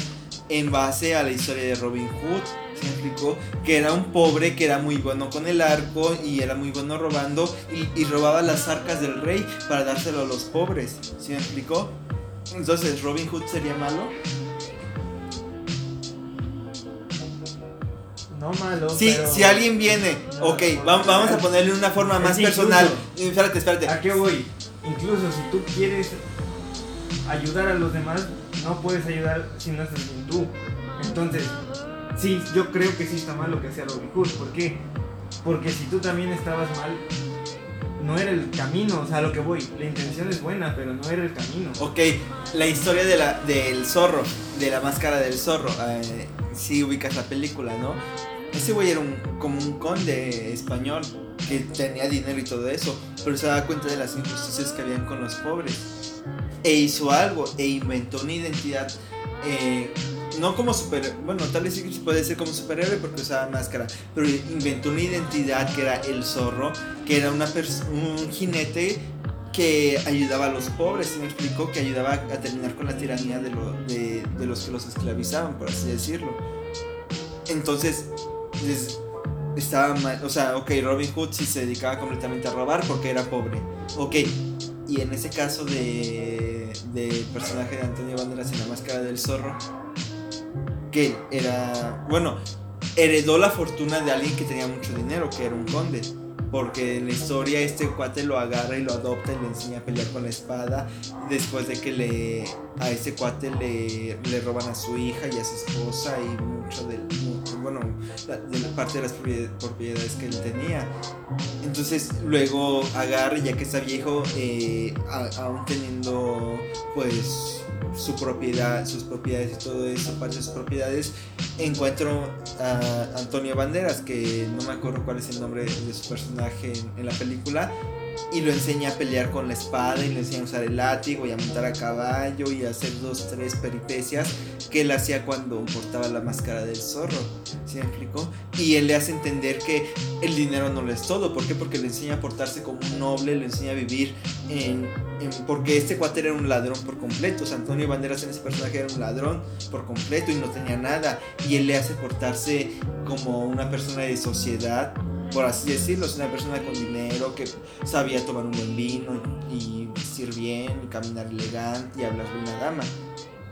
en base a la historia de Robin Hood. ¿Se explicó? Que era un pobre que era muy bueno con el arco y era muy bueno robando y, y robaba las arcas del rey para dárselo a los pobres. ¿Se explicó? Entonces, ¿Robin Hood sería malo? No malo. Si, pero- si alguien viene, ok, no, va- vamos a ponerle una forma más incluso- personal. Espérate, espérate. ¿A qué voy? Incluso si tú quieres ayudar a los demás, no puedes ayudar si no estás bien tú. Entonces, sí, yo creo que sí está mal lo que hacía Robin Hood. ¿Por qué? Porque si tú también estabas mal, no era el camino. O sea, lo que voy, la intención es buena, pero no era el camino. Ok, la historia de la, del zorro, de la máscara del zorro. eh, si ubicas la película, ¿no? Ese güey era un, como un conde español que tenía dinero y todo eso, pero se daba cuenta de las injusticias que habían con los pobres. E hizo algo, e inventó una identidad, eh, no como super, bueno, tal vez sí puede ser como superhéroe porque usaba máscara, pero inventó una identidad que era el zorro, que era una un jinete que ayudaba a los pobres, ¿sí me explicó? Que ayudaba a terminar con la tiranía de, lo- de, de los que los esclavizaban, por así decirlo. Entonces, les- estaba mal, o sea, ok, Robin Hood sí se dedicaba completamente a robar porque era pobre. Ok, y en ese caso de del personaje de Antonio Banderas en la máscara del zorro, que era, bueno, heredó la fortuna de alguien que tenía mucho dinero, que era un conde. Porque en la historia este cuate lo agarra y lo adopta y le enseña a pelear con la espada. Después de que le a ese cuate le, le roban a su hija y a su esposa y mucho del bueno de la parte de las propied- propiedades que él tenía. Entonces luego agarra ya que está viejo, eh, aún teniendo pues su propiedad, sus propiedades y todo eso, parte de sus propiedades, encuentro a Antonio Banderas, que no me acuerdo cuál es el nombre de su personaje en, en la película, y lo enseña a pelear con la espada y le enseña a usar el látigo y a montar a caballo y a hacer dos, tres peripecias que él hacía cuando portaba la máscara del zorro, ¿sí me explicó? Y él le hace entender que el dinero no lo es todo, ¿por qué? Porque le enseña a portarse como un noble, le enseña a vivir en, porque este cuate era un ladrón por completo, o Antonio Banderas en ese personaje era un ladrón por completo y no tenía nada, y él le hace portarse como una persona de sociedad, por así decirlo, es una persona con dinero que sabía tomar un buen vino y vestir bien, caminar elegante y hablar de una dama.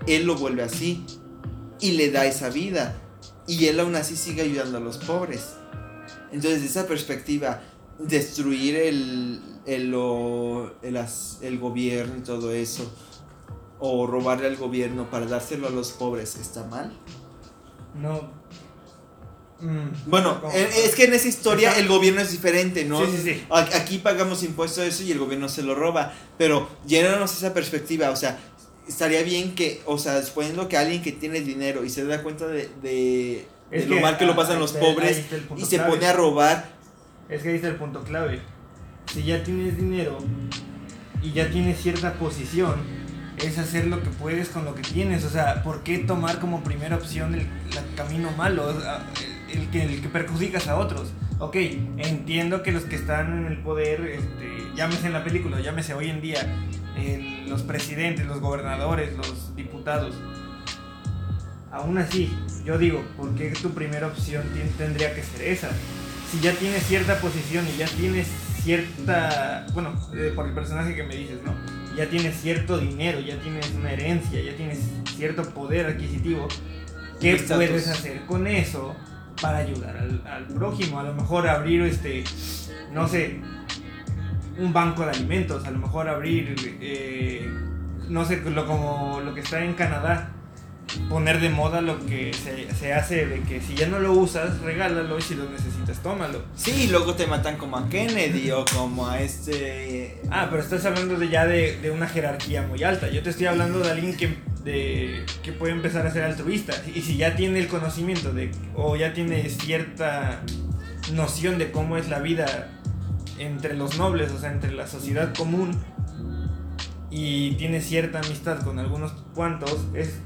Él lo vuelve así y le da esa vida, y él aún así sigue ayudando a los pobres. Entonces, de esa perspectiva, destruir el, el, el, el gobierno y todo eso, o robarle al gobierno para dárselo a los pobres, ¿está mal? No. Mm, Bueno, eh, es que en esa historia el gobierno es diferente, ¿no? Sí, sí, sí. Aquí pagamos impuestos a eso y el gobierno se lo roba, pero llénanos esa perspectiva, o sea, estaría bien que, o sea, suponiendo que alguien que tiene dinero y se da cuenta de, de, lo mal que lo ah, pasan los está- pobres y se clave. pone a robar, Es que ahí está el punto clave. Si ya tienes dinero y ya tienes cierta posición, es hacer lo que puedes con lo que tienes. O sea, ¿por qué tomar como primera opción el, camino malo? O sea, El, que, el que perjudicas a otros. Ok, entiendo que los que están en el poder, este, llámese en la película, llámese hoy en día, los presidentes, los gobernadores, los diputados. Aún así, yo digo, ¿por qué tu primera opción tendría que ser esa? Si ya tienes cierta posición y ya tienes cierta, bueno, eh, por el personaje que me dices, ¿no? Ya tienes cierto dinero, ya tienes una herencia, ya tienes cierto poder adquisitivo, ¿qué puedes hacer con eso para ayudar al, al prójimo? A lo mejor abrir, este, no sé, un banco de alimentos, a lo mejor abrir, eh, no sé, lo, como lo que está en Canadá, poner de moda lo que se, se hace de que si ya no lo usas, regálalo y si lo necesitas, tómalo. sí, y luego te matan como a Kennedy o como a este... Ah, pero estás hablando de ya de, de una jerarquía muy alta. Yo te estoy hablando de alguien que de que puede empezar a ser altruista. Y si ya tiene el conocimiento de, o ya tiene cierta noción de cómo es la vida entre los nobles, o sea, entre la sociedad común, y tiene cierta amistad con algunos cuantos, es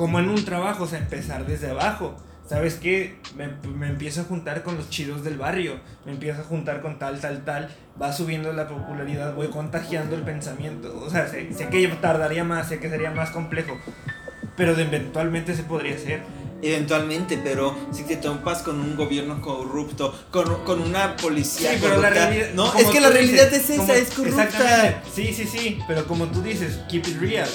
como en un trabajo, o sea, empezar desde abajo. ¿Sabes qué? Me, me, empiezo a juntar con los chidos del barrio, me empiezo a juntar con tal, tal, tal, va subiendo la popularidad, voy contagiando el pensamiento. O sea, sé, sé que tardaría más, sé que sería más complejo, pero de eventualmente se podría hacer. Eventualmente, pero si te topas con un gobierno corrupto, con, con una policía sí, pero la realidad, No, es que la realidad es esa, es corrupta. Sí, sí, sí, pero como tú dices, keep it real.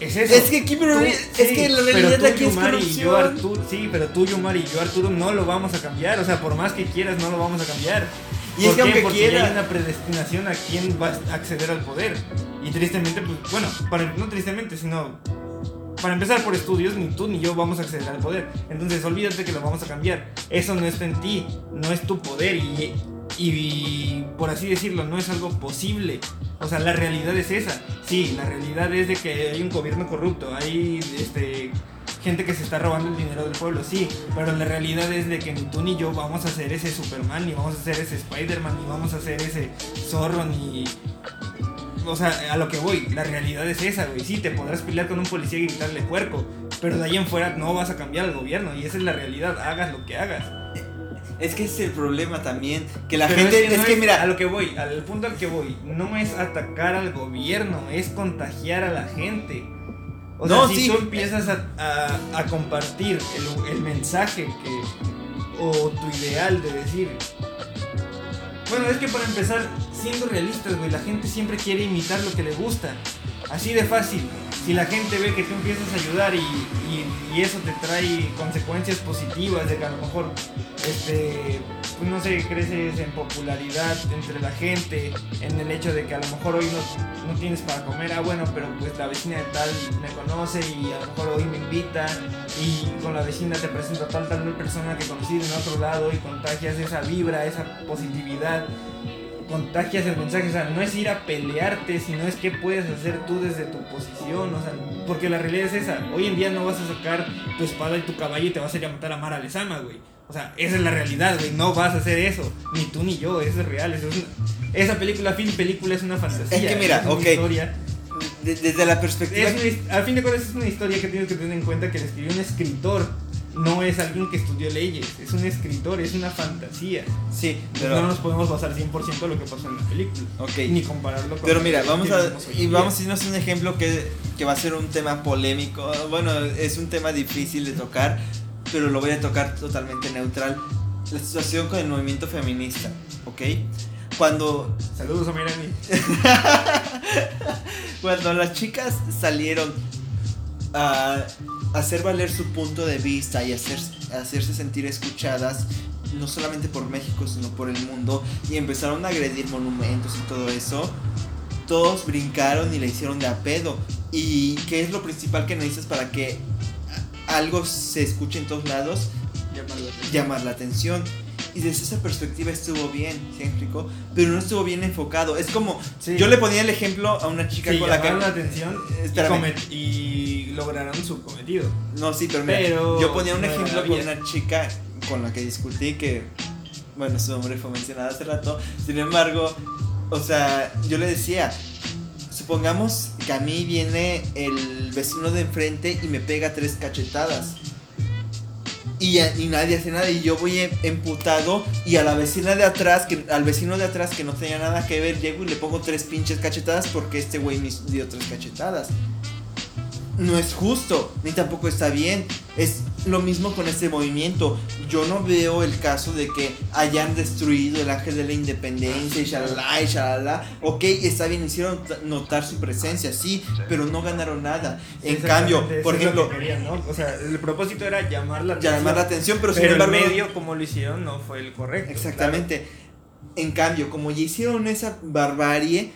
Es eso. Es que, keep it real, es que la realidad aquí es corrupción. Yo, Arturo, sí, pero tú, Yomari y yo, Arturo, no lo vamos a cambiar. O sea, por más que quieras, no lo vamos a cambiar. Y es que aunque Porque quiera. ya hay una predestinación a quién va a acceder al poder. Y tristemente, pues, bueno, para, no tristemente, sino para empezar por estudios, ni tú ni yo vamos a acceder al poder. Entonces, olvídate que lo vamos a cambiar. Eso no está en ti, no es tu poder y, y, por así decirlo, no es algo posible. O sea, la realidad es esa. Sí, la realidad es de que hay un gobierno corrupto, hay este gente que se está robando el dinero del pueblo, sí, pero la realidad es de que ni tú ni yo vamos a hacer ese Superman, ni vamos a hacer ese Spider-Man, ni vamos a hacer ese zorro, ni, o sea, a lo que voy, la realidad es esa, güey. Sí, te podrás pelear con un policía y gritarle puerco, pero de ahí en fuera no vas a cambiar al gobierno y esa es la realidad, hagas lo que hagas. Es que ese es el problema también, que la Pero gente, es, que, es mira, a lo que voy, al punto al que voy, no es atacar al gobierno, es contagiar a la gente. O sea, No, si sí. tú empiezas a, a- a compartir el, el mensaje que, o tu ideal de decir, bueno, es que para empezar, siendo realistas, güey, la gente siempre quiere imitar lo que le gusta. Así de fácil. Si la gente ve que tú empiezas a ayudar y, y- eso te trae consecuencias positivas de que a lo mejor, este, pues no sé, creces en popularidad entre la gente, en el hecho de que a lo mejor hoy no, no tienes para comer, ah bueno, pero pues la vecina de tal me conoce y a lo mejor hoy me invita y con la vecina te presento a tal tal persona que conocí en otro lado y contagias esa vibra, esa positividad contagias el mensaje, o sea, no es ir a pelearte, sino es qué puedes hacer tú desde tu posición, o sea, porque la realidad es esa, hoy en día no vas a sacar tu espada y tu caballo y te vas a ir a matar a Mara Lezama, güey, o sea, esa es la realidad, güey, no vas a hacer eso, ni tú ni yo, eso es real, eso es una- esa película, fin película es una fantasía, Es que mira, es una ok. historia, de- desde la perspectiva es una al fin de cuentas es una historia que tienes que tener en cuenta que la escribió un escritor, no es alguien que estudió leyes, es un escritor, es una fantasía. Sí, Pero no nos podemos basar 100% en lo que pasó en la película. ok. Ni compararlo con Pero mira, vamos a y vamos a irnos a un ejemplo que, que va a ser un tema polémico. Bueno, es un tema difícil de tocar, pero lo voy a tocar totalmente neutral. La situación con el movimiento feminista, ¿ok? Cuando Saludos a Mirani. Cuando las chicas salieron a hacer valer su punto de vista y hacer, hacerse sentir escuchadas, no solamente por México, sino por el mundo, y empezaron a agredir monumentos y todo eso, todos brincaron y le hicieron de a pedo. ¿Y qué es lo principal que necesitas para que algo se escuche en todos lados? llamar la atención. Y desde esa perspectiva estuvo bien, ¿se explicó? Pero no estuvo bien enfocado. Es como, Sí. yo le ponía el ejemplo a una chica Sí, con la que... la atención y, lograron su cometido. No, sí, pero mira, Pero yo ponía un no ejemplo con una chica con la que discutí que, bueno, su nombre fue mencionado hace rato. Sin embargo, o sea, yo le decía, supongamos que a mí viene el vecino de enfrente y me pega tres cachetadas. Y, nadie hace nada y yo voy em- emputado y a la vecina de atrás, que, al vecino de atrás que no tenía nada que ver, llego y le pongo tres pinches cachetadas porque este güey me dio tres cachetadas no es justo, ni tampoco está bien. Es lo mismo con este movimiento. Yo no veo el caso de que hayan destruido el ángel de la independencia y shalala y shalala. Ok, está bien, hicieron notar su presencia, sí, pero no ganaron nada. En cambio, por ejemplo, que querían, ¿no? O sea, el propósito era llamar la atención. llamar la atención, pero, sin pero embargo. el medio, como lo hicieron, no fue el correcto. Exactamente. En cambio, como ya hicieron esa barbarie,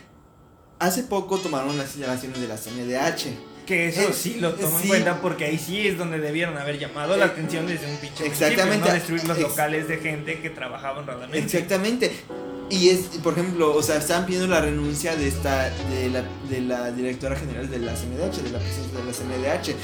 hace poco tomaron las instalaciones de la CNDH. Que eso sí lo tomo sí. en cuenta porque ahí sí es donde debieron haber llamado la Eh, atención desde un pinche exactamente. principio, no destruir los locales de gente que trabajaba honradamente. Exactamente. Y es, por ejemplo, o sea, están pidiendo la renuncia de esta, de la, de la directora general de la CNDH, de la presidenta de la CNDH.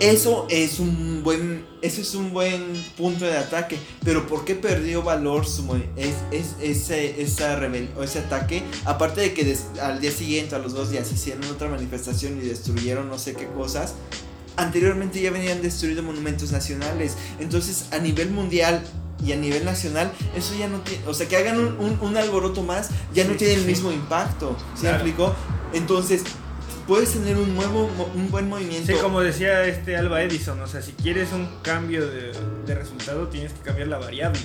Eso es un buen, eso es un buen punto de ataque, pero ¿por qué perdió valor su es, es, ese, esa rebel, ese ataque? Aparte de que al día siguiente, a los dos días, hicieron otra manifestación y destruyeron no sé qué cosas, anteriormente ya venían destruidos monumentos nacionales. Entonces, a nivel mundial y a nivel nacional, eso ya no tiene, o sea, que hagan un, un, alboroto más, ya no tiene el mismo impacto. ¿Se explicó? Entonces, puedes tener un nuevo, un buen movimiento. Sí, como decía este Alba Edison, o sea, si quieres un cambio de, de resultado, tienes que cambiar la variable.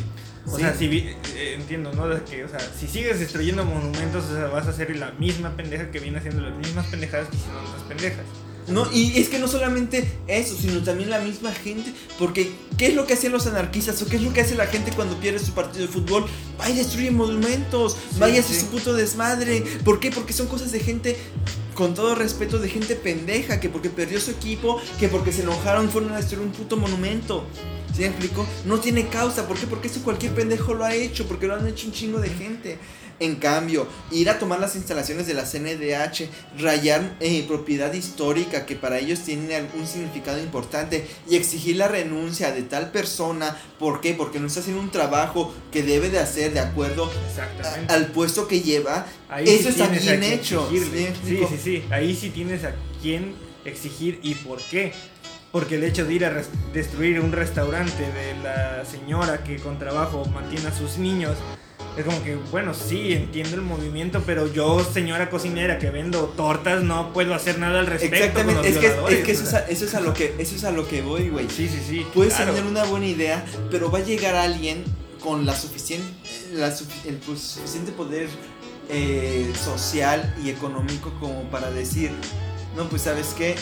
O sea, si eh, entiendo, ¿no? que, o sea, si sigues destruyendo monumentos, o sea, vas a hacer la misma pendeja que viene haciendo las mismas pendejadas que hicieron otras pendejas. No, y es que no solamente eso, sino también la misma gente. Porque, ¿qué es lo que hacen los anarquistas? ¿O qué es lo que hace la gente cuando pierde su partido de fútbol? Va y destruye monumentos, vaya a su puto desmadre. ¿Por qué? Porque son cosas de gente con todo respeto, de gente pendeja, que porque perdió su equipo, que porque se enojaron fueron a destruir un puto monumento. ¿Sí me explico? No tiene causa. ¿Por qué? Porque eso cualquier pendejo lo ha hecho, porque lo han hecho un chingo de gente. En cambio, ir a tomar las instalaciones de la CNDH, rayar eh, propiedad histórica que para ellos tiene algún significado importante y exigir la renuncia de tal persona, ¿por qué? Porque no está haciendo un trabajo que debe de hacer de acuerdo al puesto que lleva. Eso está bien hecho. ¿sí? sí, sí, sí. Ahí sí tienes a quién exigir y por qué. Porque el hecho de ir a destruir un restaurante de la señora que con trabajo mantiene a sus niños es como que, bueno, sí, entiendo el movimiento, pero yo, señora cocinera que vendo tortas, no puedo hacer nada al respecto. Exactamente, es, que, es que, eso, es a, eso, es a, lo que eso es a lo que voy, güey. Sí, sí, sí. Puedes tener una buena idea, pero va a llegar alguien con la suficiente, la, el pues, suficiente poder eh, social y económico como para decir, no, pues sabes qué,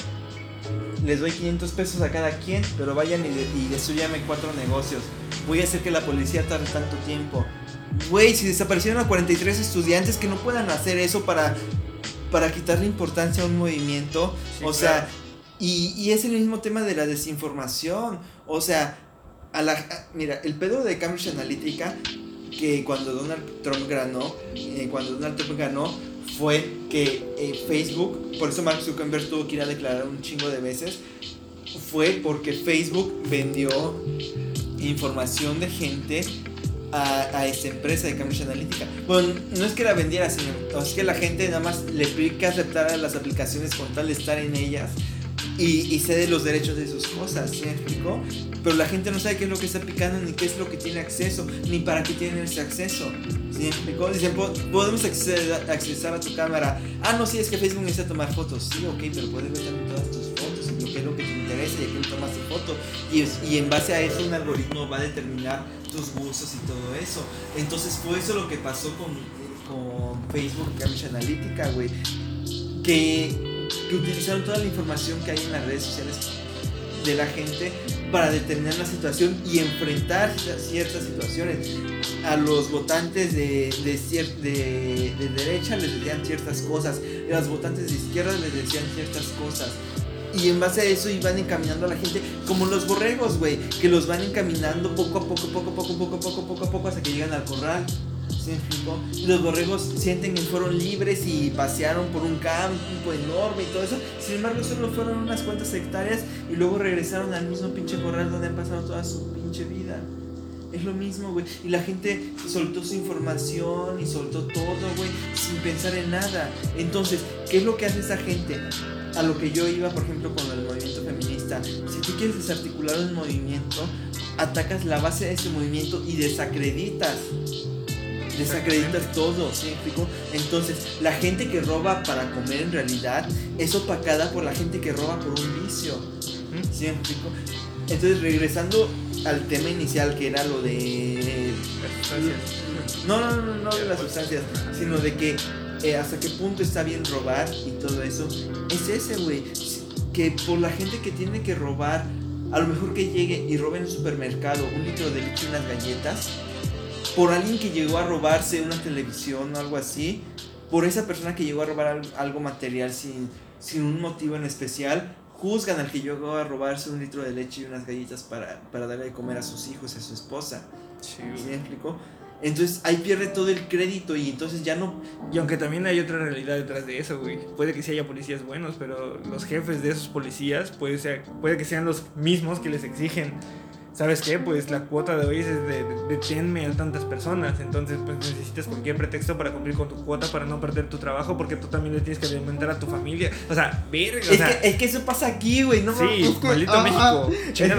les doy 500 pesos a cada quien, pero vayan y, y destruyame cuatro negocios. Voy a hacer que la policía tarde tanto tiempo güey, si desaparecieron a 43 estudiantes que no puedan hacer eso para, para quitarle importancia a un movimiento. o sea, y, es el mismo tema de la desinformación. O sea, a la, mira, el pedo de Cambridge Analytica, que cuando Donald Trump ganó, eh, cuando Donald Trump ganó, fue que eh, Facebook, por eso Mark Zuckerberg tuvo que ir a declarar un chingo de veces, fue porque Facebook vendió información de gente a, a esta empresa de Cambridge Analytica. Bueno, no es que la vendiera, sino es que la gente nada más le que aceptara las aplicaciones con tal de estar en ellas y, y cede los derechos de sus cosas, ¿sí me explico? Pero la gente no sabe qué es lo que está aplicando, ni qué es lo que tiene acceso, ni para qué tiene ese acceso. ¿Sí me explicó? Dicen, podemos acceder, accesar a tu cámara. Ah, no, sí, es que Facebook necesita tomar fotos. Sí, ok, pero puedes ver también todas y a quién tomas tu foto. Y, y en base a eso un algoritmo va a determinar tus gustos y todo eso. Entonces fue eso lo que pasó con, con Facebook Cambridge Analytica, güey. Que, que utilizaron toda la información que hay en las redes sociales de la gente para determinar la situación y enfrentar ciertas situaciones. A los votantes de, de, de, de derecha les decían ciertas cosas, a los votantes de izquierda les decían ciertas cosas. Y en base a eso iban encaminando a la gente como los borregos, güey, que los van encaminando poco a poco, poco a poco, poco a poco, poco a poco hasta que llegan al corral. ¿Sí los borregos sienten que fueron libres y pasearon por un campo enorme y todo eso. Sin embargo, solo fueron unas cuantas hectáreas y luego regresaron al mismo pinche corral donde han pasado toda su pinche vida. Es lo mismo, güey. Y la gente soltó su información y soltó todo, güey, sin pensar en nada. Entonces, ¿qué es lo que hace esa gente? A lo que yo iba, por ejemplo, con el movimiento feminista. Si tú quieres desarticular un movimiento, atacas la base de ese movimiento y desacreditas. Desacreditas todo, ¿sí explico? Entonces, la gente que roba para comer en realidad es opacada por la gente que roba por un vicio. ¿Sí explico? Entonces, regresando al tema inicial que era lo de... No, no, no, no de las sustancias, sino de que eh, hasta qué punto está bien robar y todo eso, es ese, güey. Que por la gente que tiene que robar, a lo mejor que llegue y robe en un supermercado un litro de leche y unas galletas, por alguien que llegó a robarse una televisión o algo así, por esa persona que llegó a robar algo material sin, sin un motivo en especial, juzgan al que llegó a robarse un litro de leche y unas galletas para, para darle de comer a sus hijos y a su esposa. Sí. ¿Sí me explico? Entonces ahí pierde todo el crédito y entonces ya no... Y aunque también hay otra realidad detrás de eso, güey. Puede que sí haya policías buenos, pero los jefes de esos policías puede, ser, puede que sean los mismos que les exigen ¿sabes qué? Pues la cuota de hoy es de, deténme a tantas personas, entonces pues necesitas cualquier pretexto para cumplir con tu cuota, para no perder tu trabajo, porque tú también le tienes que alimentar a tu familia. O sea, verga. Es, que, es que eso pasa aquí, güey, no Sí, maldito México.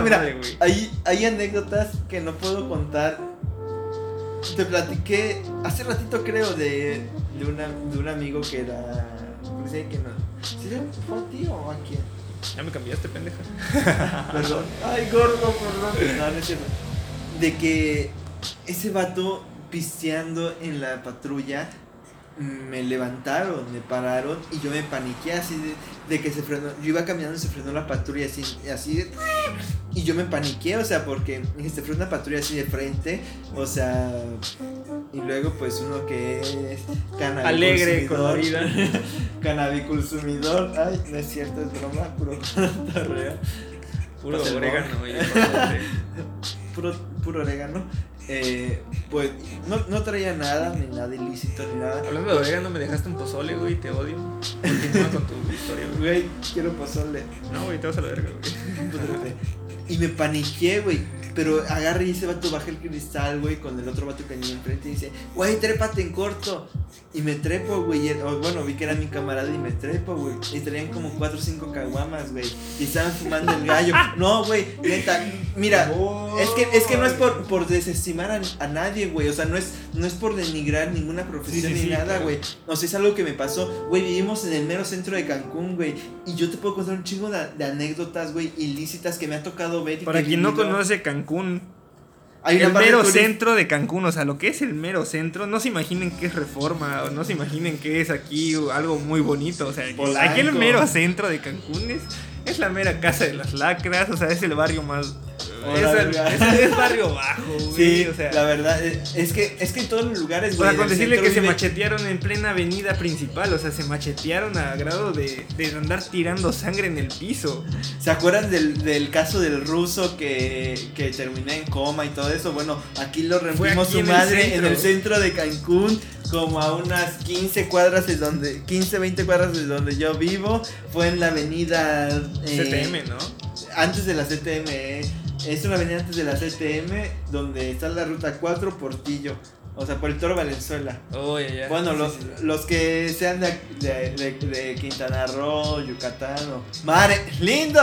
mira, hay, hay anécdotas que no puedo contar. Te platiqué hace ratito creo de, de, una, de un amigo que era... que no. ¿Sí fue a ti o a quién? Ya me cambiaste, pendeja. perdón. Ay, gordo, perdón. No, no es cierto. De que ese vato pisteando en la patrulla me levantaron, me pararon y yo me paniqué así de, que se frenó. Yo iba caminando y se frenó la patrulla así, así de, Y yo me paniqué, o sea, porque se frenó una patrulla así de frente, o sea. Y luego, pues uno que es Alegre con la vida. consumidor. Ay, no es cierto, es broma, puro Puro orégano, puro, puro orégano. Eh, pues no, no, traía nada, ni nada ilícito, ni nada. Hablando de orégano, me dejaste un pozole, güey, te odio. Continúa con tu historia, güey. quiero pozole. No, güey, te vas a la verga, güey. y me paniqué, güey. Pero agarra y ese vato baja el cristal, güey, con el otro vato que venía enfrente y dice, güey, trépate en corto. Y me trepo, güey. Bueno, vi que era mi camarada y me trepo, güey. Y traían como cuatro o cinco caguamas, güey. Y estaban fumando el gallo. No, güey, neta. Mira, es que, es que no es por, por desestimar a, nadie, güey. O sea, no es, no es por denigrar ninguna profesión ni nada, güey. O sea, es algo que me pasó. Güey, vivimos en el mero centro de Cancún, güey. Y yo te puedo contar un chingo de, anécdotas, güey, ilícitas que me ha tocado ver. Para quien no conoce Cancún, el mero centro de Cancún, o sea, lo que es el mero centro, no se imaginen que es reforma, o no se imaginen que es aquí algo muy bonito, o sea, aquí el mero centro de Cancún es, es la mera casa de las lacras, o sea, es el barrio más es, barrio bajo, güey. Sí, o sea. La verdad, es que, es que en todos los lugares, güey. Para con decirle que se machetearon en plena avenida principal, o sea, se machetearon a grado de, de andar tirando sangre en el piso. ¿Se acuerdan del, del caso del ruso que, que terminé en coma y todo eso? Bueno, aquí lo rompimos su madre en el centro de Cancún como a unas 15 cuadras de donde 15 20 cuadras de donde yo vivo fue en la avenida eh, CTM no antes de la CTM eh. Es una avenida antes de la CTM donde está la ruta 4 Portillo. O sea, por el Toro Valenzuela. Oh, ya, Bueno, los, los que sean de, de, de, Quintana Roo, Yucatán o... ¡Mare! ¡Lindo!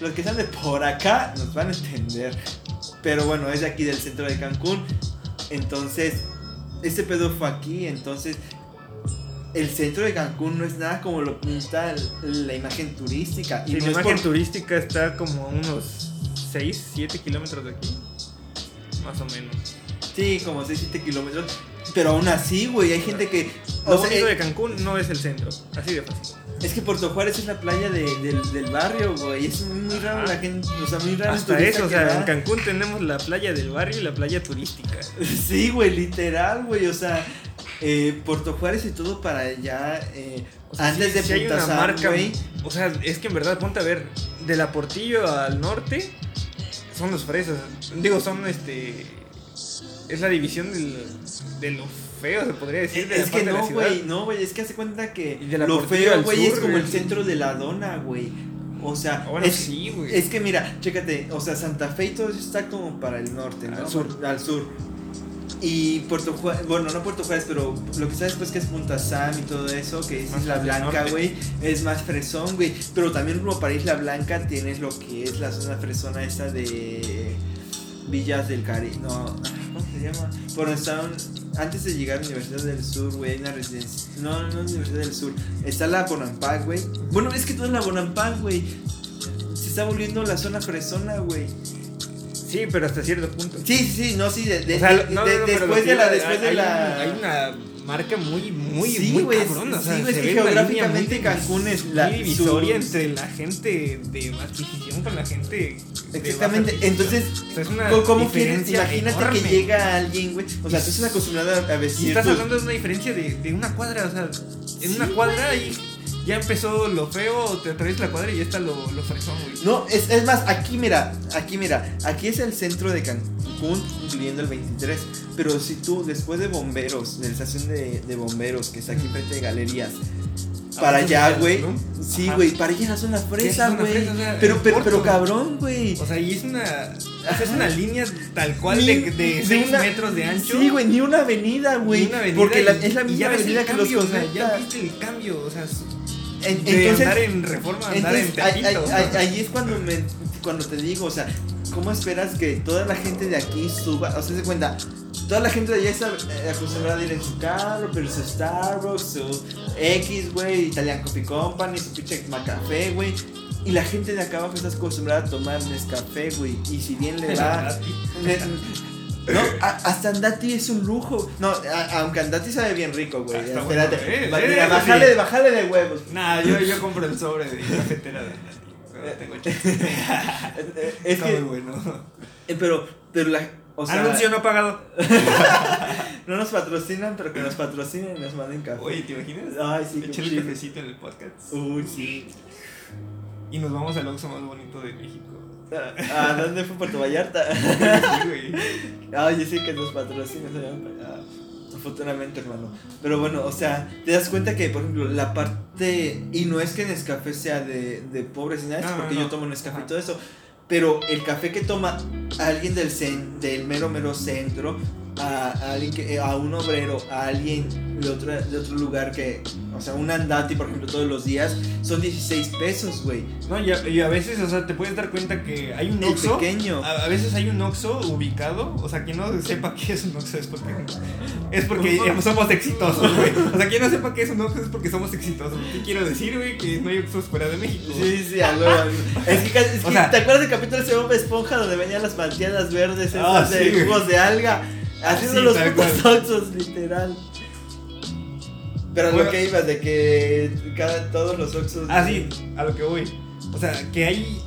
Los que sean de por acá nos van a entender. Pero bueno, es de aquí del centro de Cancún. Entonces, este pedo fue aquí. Entonces, el centro de Cancún no es nada como lo pinta la imagen turística. Y la imagen turística está como unos 6, 7 kilómetros de aquí. Más o menos. Sí, como 6, 7 kilómetros. Pero aún así, güey, hay gente que. Lo bonito de Cancún no es el centro. Así de fácil. Es que Puerto Juárez es la playa de, del barrio, güey. Es muy, raro la gente. O sea, muy raro. Hasta eso, o sea, en Cancún tenemos la playa del barrio y la playa turística. Sí, güey, literal, güey. O sea, eh, Puerto Juárez y todo para allá. Eh, antes de si hay una marca, güey. O sea, es que en verdad, ponte a ver. De la Portillo al norte son los fresas. Digo, son este. Es la división del, de lo feo, se podría decir. es que no, güey, no, güey, es que hace cuenta que lo feo, güey, es como el centro de la dona, güey. O sea, ah, es, sí, güey. Es que mira, chécate, o sea, Santa Fe y todo eso está como para el norte, ¿no? Al sur. Al sur. Y Puerto Juárez, bueno, no Puerto Juárez, pero lo que sabes pues que es Punta Sam y todo eso, que es Isla Blanca, güey, es más fresón, güey. Pero también como para Isla Blanca tienes lo que es la zona fresona esta de Villas del Cari, no, ¿cómo se llama? Bueno, estaban, antes de llegar a la Universidad del Sur, güey, una residencia, no, no Universidad del Sur, está la Bonampak, güey. Bueno, es que toda la Bonampak, güey, se está volviendo la zona fresona, güey. Sí, pero hasta cierto punto. Sí, sí, sí, no, sí, de, de, después de la, después de la... Hay una marca muy, muy, sí, muy wey, cabrona. Sí, o sea, es que geográficamente Cancún es la divisoria entre la gente de adquisición con la gente. Exactamente, entonces, o sea, es una ¿cómo quieres? Imagínate que llega alguien, güey. O sea, tú estás acostumbrado a vestir. Y estás hablando de una diferencia de, de una cuadra, o sea, en una cuadra hay ya empezó lo feo, te traes la cuadra y ya está lo, lo fresón, güey. No, es, es, más, aquí mira, aquí mira, aquí es el centro de Cancún, incluyendo el 23. Pero si tú, después de bomberos, de la estación de, de bomberos que está aquí frente de galerías, para allá, güey. ¿no? Sí, güey, para allá es una fresa, güey. fresa, o sea, pero, pero, pero cabrón, güey. O sea, y es una. o sea, es una línea tal cual Ni- de, de 6 una- metros de ancho. Sí, güey, ni una avenida, Ni güey. Porque la- y- es la misma avenida que los cambio, o sea, ya viste el cambio, o sea, entonces, andar en reforma andar en entonces ahí, Tepito. ahí- ahí- ahí es cuando, me, cuando te digo, o sea, ¿cómo esperas que toda la gente de aquí suba? O sea, se cuenta, toda la gente de allá está eh, acostumbrada a ir en su carro, pero su Starbucks, su X, güey, Italian Coffee Company, su pinche Macafé, güey. Y la gente de acá abajo está acostumbrada a tomar Nescafé, güey. Y si bien le va. No, a- hasta Andati es un lujo. No, a- aunque Andati sabe bien rico, güey. Ah, Espérate. bueno, eh, Va- eh, sí. bájale, de huevos. Nah, yo, yo compro el sobre de cafetera de. Tengo chiste. Eh, Es Está que, muy bueno. eh, pero, pero la, o sea, Anuncio no pagado. no nos patrocinan, pero que nos patrocinen y nos manden café. Oye, ¿te imaginas? Ay, sí, Echar el cafecito en el podcast. Uy, sí. Y nos vamos al Oxxo más bonito de México. ¿A a dónde fue Puerto Vallarta? Ay, yo sé que nos patrocinan. ah, Futuramente, hermano. Pero bueno, o sea, te das cuenta que, por ejemplo, la parte. Y no es que Nescafé sea de, de pobres ni nada, No, no, porque no. yo tomo Nescafé y Ajá. todo eso. Pero el café que toma alguien del, cen- del mero, mero centro, a, a alguien que, a un obrero, a alguien de otro, de otro lugar que. O sea, un andati, por ejemplo, todos los días, son 16 pesos, güey. No, y a, y a veces, o sea, te puedes dar cuenta que hay un Oxxo. pequeño. A, a veces hay un Oxxo ubicado, o sea, quien no sepa qué es un Oxxo es porque es porque eh, somos exitosos, güey. O sea, quien no sepa qué es un Oxxo es porque somos exitosos. ¿Qué quiero decir, güey? Que no hay Oxxos fuera de México. Sí, sí, a huevo, a huevo. Es que, es O que, sea- ¿te acuerdas del capítulo de Bob Esponja donde venían las malteadas verdes esas Ah, de sí, güey. jugos de alga? Haciendo Sí, los putos oxos, literal. Pero a Bueno. lo que ibas de que cada, todos los oxos. Ah, sí, a lo que voy. O sea, que hay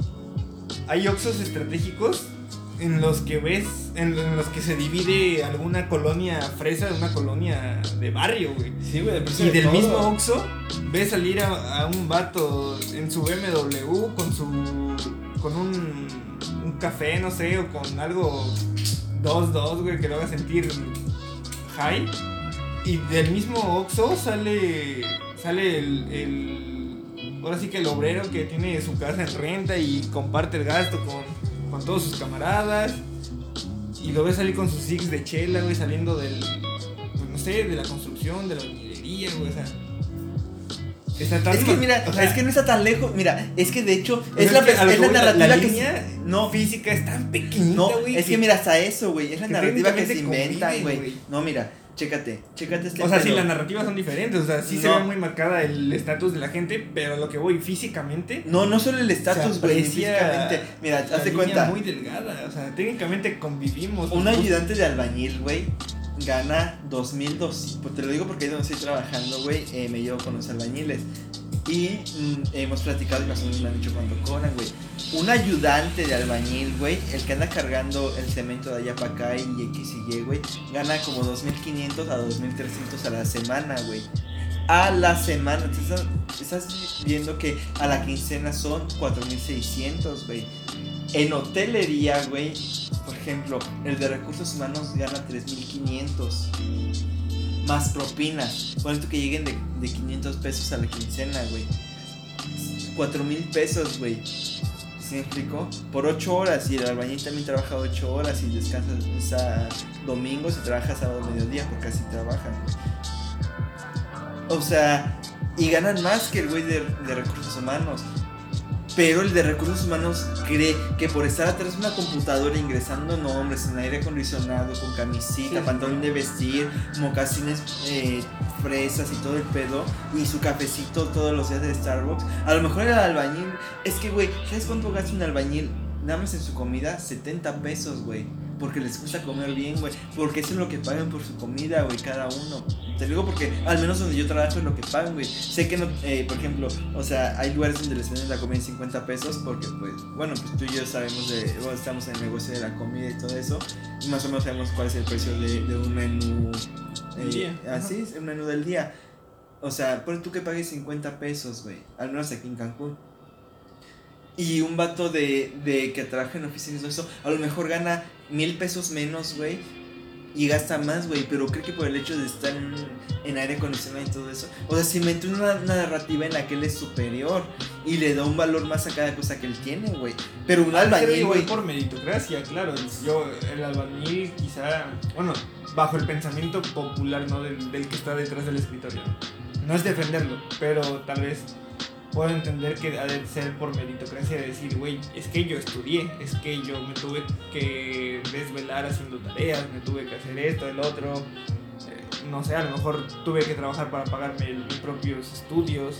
hay Oxxos estratégicos en los que ves, en, en los que se divide alguna colonia fresa de una colonia de barrio, güey. Sí, güey, pero Y del mismo Oxxo ves salir a, a un vato en su BMW con su. con un. un café, no sé, o con algo 2-2, güey, que lo haga sentir high. Y del mismo Oxxo sale. sale el. el- ahora sí que el obrero que tiene su casa en renta y comparte el gasto con, con todos sus camaradas. Y lo ves salir con sus six de chela, güey, saliendo del. Pues no sé, de la construcción, de la minería, güey, o sea. Está tan Es que mira, o sea, es que no está tan lejos. Mira, es que de hecho es la, que es que la narrativa la que. línea no, física es tan pequeñita, No, güey. es que mira, hasta eso, güey. Es la que narrativa que se inventan, güey. No, mira, chécate, chécate este O sea, sí, pedo. las narrativas son diferentes, o sea, sí se ve muy marcada el estatus de la gente, pero lo que voy físicamente. No, no solo el estatus, güey, físicamente. Mira, hazte cuenta. muy delgada, o sea, técnicamente convivimos. Un ayudante de albañil, güey, gana 2200. Pues te lo digo porque ahí donde estoy trabajando, güey, eh, me llevo con los albañiles. Y mm, hemos platicado y más o menos me han dicho cuánto cobran, güey. Un ayudante de albañil, güey, el que anda cargando el cemento de allá para acá y X y Y, güey, gana como 2500 a 2300 a la semana, güey. A la semana. Entonces, estás viendo que a la quincena son 4600, güey. En hotelería, güey, por ejemplo, el de recursos humanos gana 3500 más propinas. Ponle tú que lleguen de, de 500 pesos a la quincena, güey. 4 mil pesos, güey. ¿Sí me explico? Por 8 horas. Y el albañil también trabaja 8 horas y descansa esa domingos y trabaja sábado mediodía porque así trabajan. O sea, y ganan más que el güey de recursos humanos. Pero el de recursos humanos cree que por estar atrás de una computadora ingresando nombres en aire acondicionado, con camisita, Sí. pantalón de vestir, mocasines eh, fresas y todo el pedo, y su cafecito todos los días de Starbucks, a lo mejor el albañil, es que, güey, ¿sabes cuánto gasta un albañil? Nada más en su comida, 70 pesos, güey. Porque les gusta comer bien, güey. Porque eso es lo que pagan por su comida, güey, cada uno. Te digo porque al menos donde yo trabajo es lo que pagan, güey. Sé que no, eh, por ejemplo, o sea, hay lugares donde les venden la comida en 50 pesos porque, pues, bueno, pues tú y yo sabemos de, bueno, estamos en el negocio de la comida y todo eso. Y más o menos sabemos cuál es el precio de, de un menú. Del día. Así es, un menú del día. O sea, pon tú que pagues 50 pesos, güey. Al menos aquí en Cancún. Y un vato de, de que trabaja en oficinas o eso, a lo mejor gana mil pesos menos, güey. Y gasta más, güey. Pero creo que por el hecho de estar en, en aire acondicionado y todo eso. O sea, si mete una, una narrativa en la que él es superior. Y le da un valor más a cada cosa que él tiene, güey. Pero un Ah, albañil, güey. por meritocracia, claro. Yo, el albañil, quizá. Bueno, bajo el pensamiento popular, ¿no? Del, del que está detrás del escritorio. No es defenderlo, pero tal vez puedo entender que ha de ser por meritocracia de decir, güey, es que yo estudié, es que yo me tuve que desvelar haciendo tareas, me tuve que hacer esto, el otro. eh, no sé, a lo mejor tuve que trabajar para pagarme el- mis propios estudios.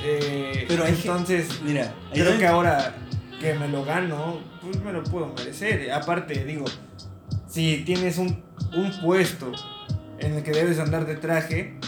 Eh, Pero entonces, Mira, Creo que ahora que me lo gano, pues me lo puedo merecer. Aparte, digo, si tienes un, un puesto en el que debes andar de traje,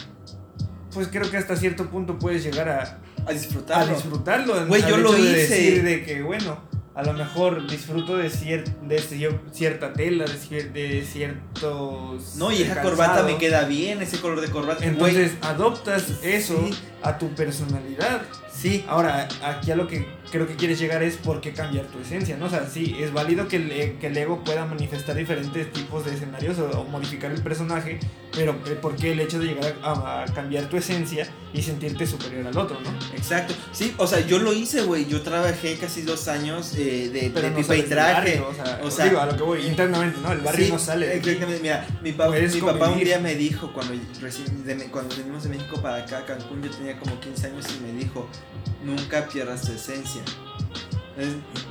pues creo que hasta cierto punto puedes llegar a, a a disfrutarlo. disfrutarlo. Güey, yo lo de hice. decir de que, bueno, a lo mejor disfruto de, cier- de cier- cierta tela, de, cier- de ciertos. No, y esa corbata me queda bien, ese color de corbata. Entonces adoptas eso Sí. a tu personalidad. Sí, Ahora, aquí a lo que creo que quieres llegar es por qué cambiar tu esencia, ¿no? O sea, sí, es válido que el, e- que el ego pueda manifestar diferentes tipos de escenarios o, o modificar el personaje, pero eh, ¿por qué el hecho de llegar a, a cambiar tu esencia y sentirte superior al otro, ¿no? exacto. Sí, o sea, yo lo hice, güey. Yo trabajé casi dos años eh, de, de Pero no pipa y traje. barrio, o sea, o sea, digo, a lo que voy, internamente, ¿no? El barrio Sí, no sale de. Exactamente, mira, mi, pa- Puedes mi papá un día me dijo, cuando, recién, de- cuando venimos de México para acá, Cancún, yo tenía como 15 años y me dijo, nunca pierdas tu esencia.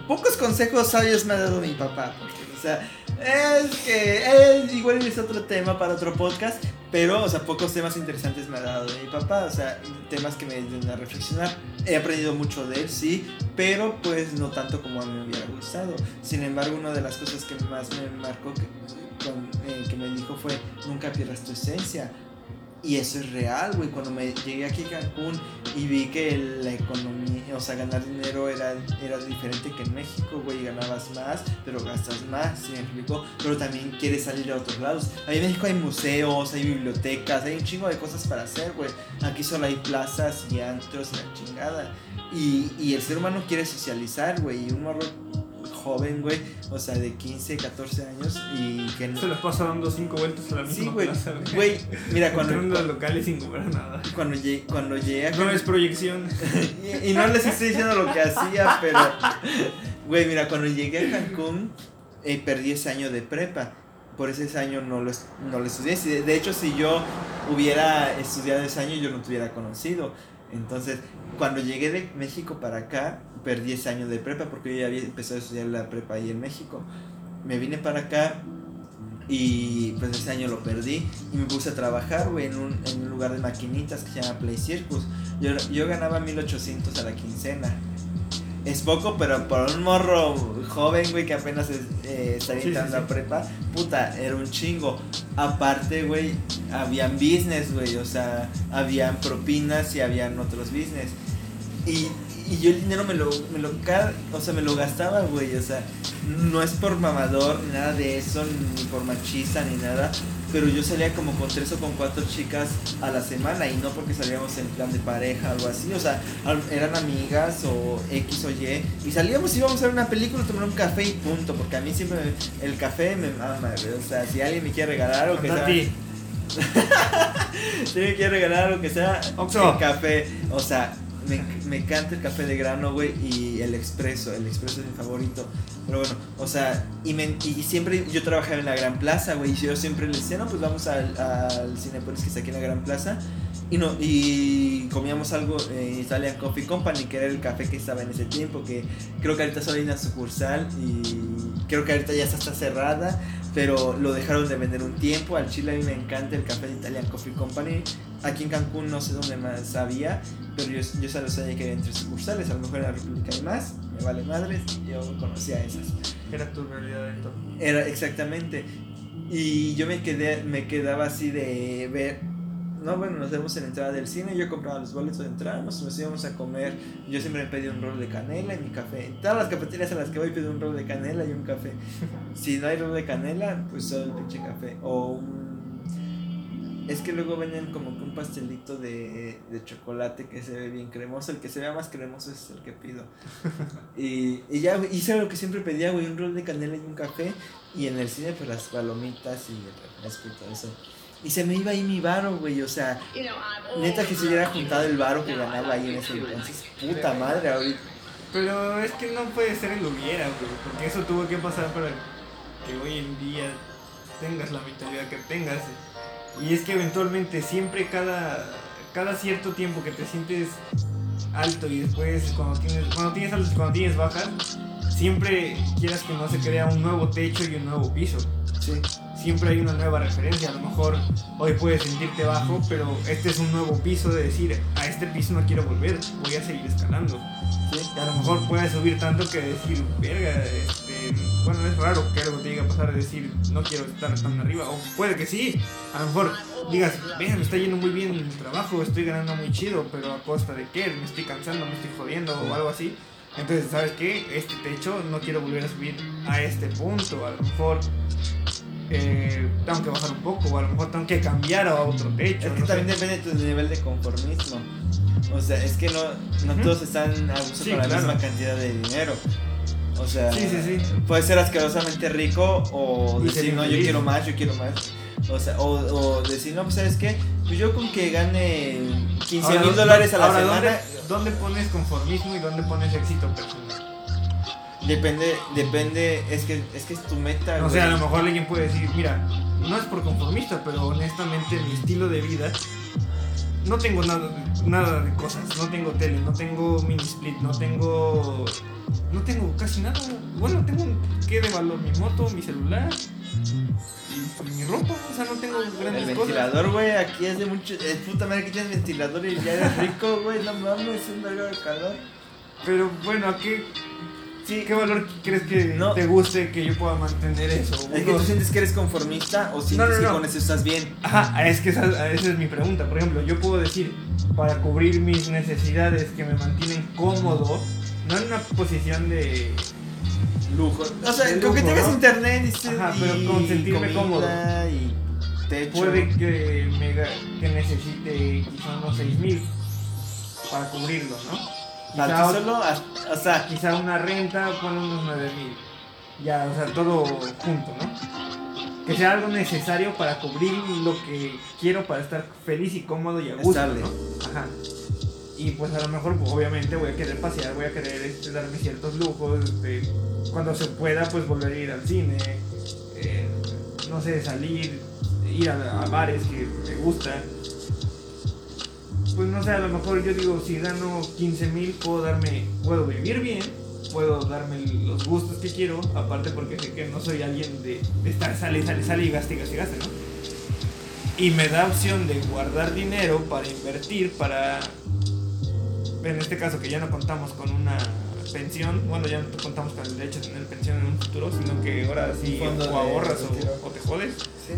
Pocos consejos sabios me ha dado mi papá, porque, o sea, es que es, igual es otro tema para otro podcast, pero, o sea, pocos temas interesantes me ha dado mi papá, o sea, temas que me ayudan a reflexionar. He aprendido mucho de él, sí, pero pues no tanto como a mí me hubiera gustado. Sin embargo, una de las cosas que más me marcó que, con- eh, que me dijo fue, nunca pierdas tu esencia. Y eso es real, güey. Cuando me llegué aquí a Cancún y vi que la economía, o sea, ganar dinero era, era diferente que en México, güey. Ganabas más, pero gastas más, ¿sí me explico? Pero también quieres salir a otros lados. Ahí en México hay museos, hay bibliotecas, hay un chingo de cosas para hacer, güey. Aquí solo hay plazas y antros y la chingada. Y, y el ser humano quiere socializar, güey. Y un morro joven, güey, o sea, de 15, 14 años y que no... Se las pasa dando cinco vueltas a la misma Sí, güey. plaza, Güey, mira, Entrando a cuando, locales sin comprar nada. cuando, llegué, cuando No es proyección. y, y no les estoy diciendo lo que hacía, pero. Güey, mira, cuando llegué a Cancún, eh, perdí ese año de prepa. Por ese año no lo, no lo estudié. De hecho, si yo hubiera estudiado ese año, yo no te hubiera conocido. Entonces, cuando llegué de México para acá, perdí ese año de prepa porque yo ya había empezado a estudiar la prepa ahí en México. Me vine para acá y pues ese año lo perdí y me puse a trabajar, güey, en un, en un lugar de maquinitas que se llama Play Circus. Yo, yo ganaba 1800 a la quincena. Es poco, pero para un morro joven, güey, que apenas eh, está Sí, sí, entrando sí. a prepa, puta, era un chingo. Aparte, güey, habían business, güey, o sea, habían propinas y habían otros business. Y, y yo el dinero me lo, me lo, o sea, me lo gastaba, güey, o sea, no es por mamador, ni nada de eso, ni por machista, ni nada, pero yo salía como con tres o con cuatro chicas a la semana y no porque salíamos en plan de pareja o algo así, o sea, eran amigas o X o Y, y salíamos y íbamos a ver una película, tomar un café y punto, porque a mí siempre me- el café me mama, güey, o sea, si alguien me quiere regalar algo que sea... Si me quiere regalar algo que sea el café, o sea, me, me encanta el café de grano, güey, y el expreso, el expreso es mi favorito. Pero bueno, o sea, y, me- y siempre yo trabajaba en la Gran Plaza, güey, y yo siempre les decía, no, pues vamos al, al Cinepolis que está aquí en la Gran Plaza. Y, no, y comíamos algo en Italian Coffee Company, que era el café que estaba en ese tiempo, que creo que ahorita solo hay una sucursal y creo que ahorita ya está, está cerrada, pero lo dejaron de vender un tiempo. Al Chile a mí me encanta el café de Italian Coffee Company. Aquí en Cancún no sé dónde más había, pero yo, yo solo sabía que había entre sucursales, a lo mejor en la República hay más, me vale madres, yo conocía esas. era tu realidad entonces. Era exactamente. Y yo me quedé, me quedaba así de ver. No, bueno, nos vemos en la entrada del cine. Yo compraba los boletos de entrada, nos, íbamos a comer. Yo siempre pedí un rol de canela en mi café. En todas las cafeterías a las que voy pido un rol de canela y un café. si no hay rol de canela, pues solo el pinche café. O un. Es que luego venden como que un pastelito de, de chocolate que se ve bien cremoso. El que se vea más cremoso es el que pido. y, y ya, hice lo que siempre pedía, güey, un rol de canela y un café. Y en el cine, pues las palomitas y el refresco y todo eso. Y se me iba ahí mi varo, güey, o sea, neta que se hubiera juntado el varo que ganaba ahí en ese entonces. Puta madre, ahorita. Pero es que no puede ser el hubiera, güey, porque eso tuvo que pasar para que hoy en día tengas la mentalidad que tengas. Y es que eventualmente siempre cada, cada cierto tiempo que te sientes alto y después cuando tienes, cuando tienes altos y cuando tienes bajas, siempre quieras que no se crea un nuevo techo y un nuevo piso. Sí. Siempre hay una nueva referencia. A lo mejor hoy puedes sentirte bajo, pero este es un nuevo piso de decir, a este piso no quiero volver, voy a seguir escalando. Sí. Y a lo mejor puedes subir tanto que decir, verga, este, bueno, es raro que algo te llegue a pasar de decir, no quiero estar tan arriba. O puede que sí, a lo mejor digas, vean, me está yendo muy bien el trabajo, estoy ganando muy chido, pero a costa de qué, me estoy cansando, me estoy jodiendo o algo así. Entonces, ¿sabes qué? Este techo no quiero volver a subir a este punto. A lo mejor eh, tengo que bajar un poco, o a lo mejor tengo que cambiar a otro techo. Es que no sé. también depende de tu nivel de conformismo. O sea, es que no, no todos están a gusto Sí, con la claro. misma cantidad de dinero. O sea, Sí, sí, sí. puede ser asquerosamente rico o Y decir, no, yo quiero más, yo quiero más. O sea, o, o decir, no, pues sabes qué, pues yo con que gane 15 Ahora, mil dólares a la ahora, semana, ¿dónde, ¿dónde pones conformismo y dónde pones éxito personal? depende, depende, es que, es que es tu meta. O güey. sea, a lo mejor alguien puede decir, mira, no es por conformista, pero honestamente mi estilo de vida, no tengo nada, de- nada de cosas, no tengo tele, no tengo mini split, no tengo, no tengo casi nada. Bueno, tengo qué de valor, mi moto, mi celular y, y mi ropa, o sea, no tengo El grandes cosas. ventilador, güey, aquí es de mucho. Es puta madre que tienes ventilador y ya eres rico, güey. No mames, es un vergo de calor. Pero bueno, ¿a qué, Sí, qué valor crees que No. te guste que yo pueda mantener eso? es que tú sientes que eres conformista o sientes No, no, que con eso estás bien. Ajá, es que esa, esa es mi pregunta. Por ejemplo, yo puedo decir, para cubrir mis necesidades que me mantienen cómodo, no en una posición de... Lujo. O sea, con que tengas ¿no? internet dices, Ajá, y pero con sentirme comida Y techo. Puede que, me, que necesite quizá unos 6 mil para cubrirlo, ¿no? Quizá, ti solo, o sea, quizá una renta pone unos 9 mil. Ya, o sea, todo junto, ¿no? Que sea algo necesario para cubrir lo que quiero para estar feliz y cómodo y a gusto. ¿no? Ajá. Y pues a lo mejor, pues, obviamente, voy a querer pasear, voy a querer este, darme ciertos lujos. este, cuando se pueda, pues volver a ir al cine. eh, no sé, salir, ir a, bares que me gustan. Pues no sé, a lo mejor yo digo, si gano 15 mil, puedo darme, puedo vivir bien, puedo darme los gustos que quiero, aparte porque sé que no soy alguien de, de estar sale, sale, sale y gaste, gaste, gaste, ¿no? Y me da opción de guardar dinero para invertir, para, en este caso que ya no contamos con una pensión, bueno, ya no contamos con el derecho a tener pensión en un futuro, sino que ahora sí o ahorras o, o te jodes sí.